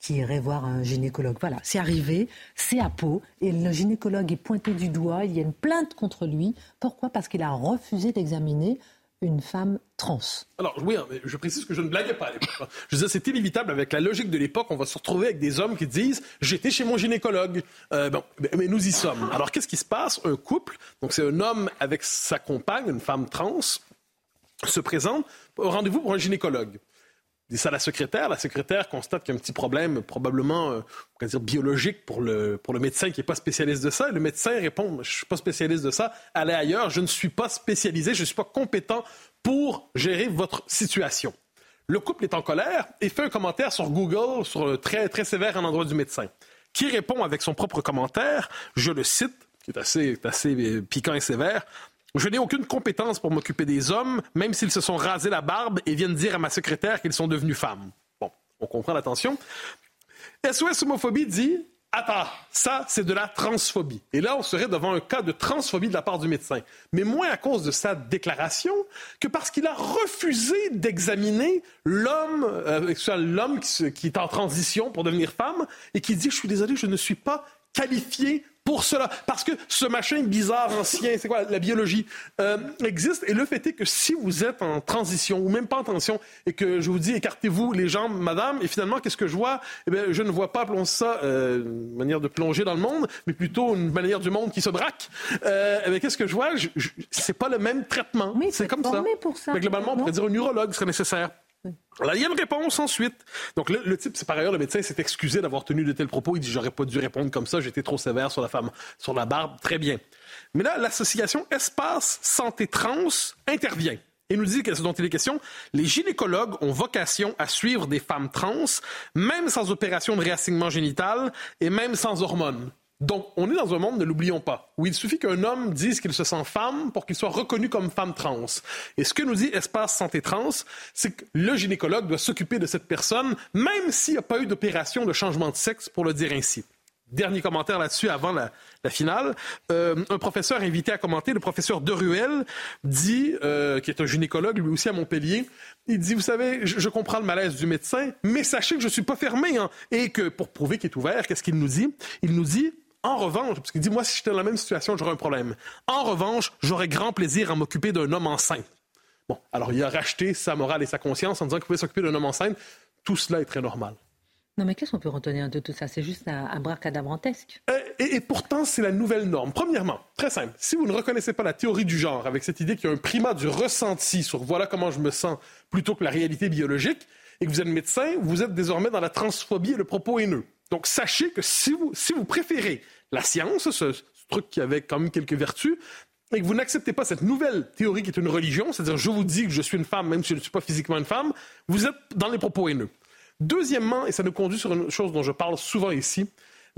qui irait voir un gynécologue. Voilà, c'est arrivé, c'est à Pau, et le gynécologue est pointé du doigt, il y a une plainte contre lui. Pourquoi? Parce qu'il a refusé d'examiner une femme trans. Alors oui, hein, je précise que je ne blaguais pas à l'époque. Hein. Je disais c'est inévitable avec la logique de l'époque, on va se retrouver avec des hommes qui disent j'étais chez mon gynécologue. Euh, bon, mais nous y sommes. Alors qu'est-ce qui se passe? Un couple, donc c'est un homme avec sa compagne, une femme trans, se présente au rendez-vous pour un gynécologue ça à la secrétaire. La secrétaire constate qu'il y a un petit problème, probablement euh, dire biologique pour le, le médecin qui n'est pas spécialiste de ça. Le médecin répond Je ne suis pas spécialiste de ça, allez ailleurs, je ne suis pas spécialisé, je ne suis pas compétent pour gérer votre situation. Le couple est en colère et fait un commentaire sur Google sur très, très sévère en endroit du médecin, qui répond avec son propre commentaire, je le cite, qui est assez, assez euh, piquant et sévère. Je n'ai aucune compétence pour m'occuper des hommes, même s'ils se sont rasés la barbe et viennent dire à ma secrétaire qu'ils sont devenus femmes. Bon, on comprend l'attention. SOS Homophobie dit Attends, ça, c'est de la transphobie. Et là, on serait devant un cas de transphobie de la part du médecin. Mais moins à cause de sa déclaration que parce qu'il a refusé d'examiner l'homme, euh, l'homme qui, qui est en transition pour devenir femme et qui dit, je suis désolé, je ne suis pas qualifié pour cela. Parce que ce machin bizarre, ancien, c'est quoi, la biologie, euh, existe. Et le fait est que si vous êtes en transition, ou même pas en transition, et que je vous dis, écartez-vous les jambes, madame, et finalement, qu'est-ce que je vois? Eh bien, je ne vois pas, appelons ça, euh, une manière de plonger dans le monde, mais plutôt une manière du monde qui se braque. Euh, eh qu'est-ce que je vois? c'est pas le même traitement. c'est comme ça. Pour ça. Mais globalement, on pourrait dire un neurologue serait nécessaire. Alors, il y a une réponse ensuite. Donc, le, type, c'est par ailleurs, le médecin s'est excusé d'avoir tenu de tels propos. Il dit J'aurais pas dû répondre comme ça, j'étais trop sévère sur la femme, sur la barbe. Très bien. Mais là, l'association Espace Santé Trans intervient et nous dit ce dont il est question. Les gynécologues ont vocation à suivre des femmes trans, même sans opération de réassignement génital et même sans hormones. Donc, on est dans un monde, ne l'oublions pas, où il suffit qu'un homme dise qu'il se sent femme pour qu'il soit reconnu comme femme trans. Et ce que nous dit Espace Santé Trans, c'est que le gynécologue doit s'occuper de cette personne, même s'il n'y a pas eu d'opération de changement de sexe, pour le dire ainsi. Dernier commentaire là-dessus avant la, finale. Euh, un professeur invité à commenter, le professeur Deruel, dit, euh, qui est un gynécologue lui aussi à Montpellier, il dit, vous savez, je, comprends le malaise du médecin, mais sachez que je ne suis pas fermé. Hein, et que pour prouver qu'il est ouvert, qu'est-ce qu'il nous dit? Il nous dit, en revanche, parce qu'il dit, moi, si j'étais dans la même situation, j'aurais un problème. En revanche, j'aurais grand plaisir à m'occuper d'un homme enceinte. Bon, alors il a racheté sa morale et sa conscience en disant qu'il pouvait s'occuper d'un homme enceinte. Tout cela est très normal. Non, mais qu'est-ce qu'on peut retenir de tout ça? C'est juste un, un bracadabrantesque. Euh, et, et, pourtant, c'est la nouvelle norme. Premièrement, très simple, si vous ne reconnaissez pas la théorie du genre avec cette idée qu'il y a un primat du ressenti sur voilà comment je me sens plutôt que la réalité biologique, et que vous êtes médecin, vous êtes désormais dans la transphobie et le propos haineux. Donc, sachez que si vous, si vous préférez la science, ce, truc qui avait quand même quelques vertus, et que vous n'acceptez pas cette nouvelle théorie qui est une religion, c'est-à-dire je vous dis que je suis une femme même si je ne suis pas physiquement une femme, vous êtes dans les propos haineux. Deuxièmement, et ça nous conduit sur une chose dont je parle souvent ici,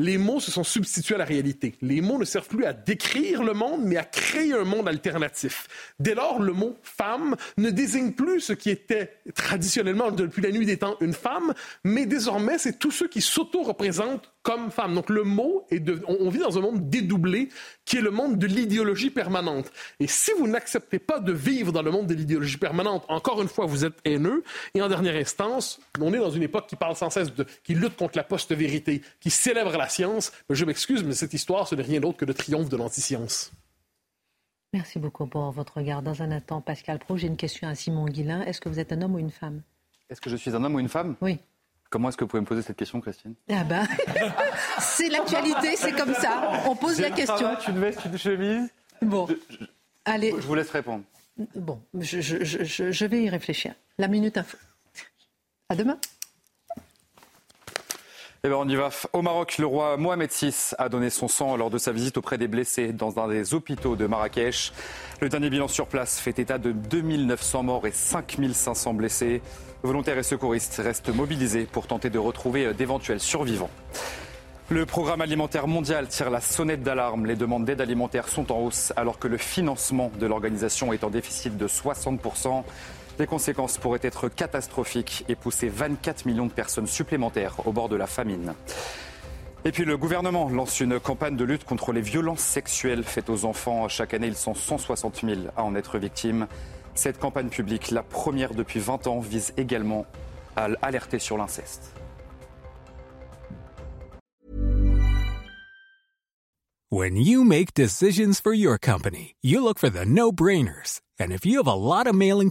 les mots se sont substitués à la réalité. Les mots ne servent plus à décrire le monde, mais à créer un monde alternatif. Dès lors, le mot femme ne désigne plus ce qui était traditionnellement, depuis la nuit des temps, une femme, mais désormais, c'est tous ceux qui s'auto-représentent comme femme. Donc le mot est de... on, vit dans un monde dédoublé qui est le monde de l'idéologie permanente. Et si vous n'acceptez pas de vivre dans le monde de l'idéologie permanente, encore une fois, vous êtes haineux. Et en dernière instance, on est dans une époque qui parle sans cesse de, qui lutte contre la post-vérité, qui célèbre la science. Mais je m'excuse, mais cette histoire, ce n'est rien d'autre que le triomphe de l'anti-science. Merci beaucoup pour votre regard. Dans un instant, Pascal Pro, j'ai une question à Simon Guillain. Est-ce que vous êtes un homme ou une femme? Est-ce que je suis un homme ou une femme? Oui. Comment est-ce que vous pouvez me poser cette question, Christine? Ah ben, [laughs] c'est l'actualité, c'est comme ça. On pose la question. Cravate, une veste, une chemise. Bon, Je, je- allez, je vous laisse répondre. bon, je, je- je- je- je vais y réfléchir. La minute info. À demain. Eh ben on y va. Au Maroc, le roi Mohamed VI a donné son sang lors de sa visite auprès des blessés dans un des hôpitaux de Marrakech. Le dernier bilan sur place fait état de 2900 morts et 5500 blessés. Volontaires et secouristes restent mobilisés pour tenter de retrouver d'éventuels survivants. Le programme alimentaire mondial tire la sonnette d'alarme. Les demandes d'aide alimentaire sont en hausse alors que le financement de l'organisation est en déficit de 60%. Les conséquences pourraient être catastrophiques et pousser 24 millions de personnes supplémentaires au bord de la famine. Et puis le gouvernement lance une campagne de lutte contre les violences sexuelles faites aux enfants. Chaque année, ils sont 160 000 à en être victimes. Cette campagne publique, la première depuis 20 ans, vise également à alerter sur l'inceste. No-brainers. Mailing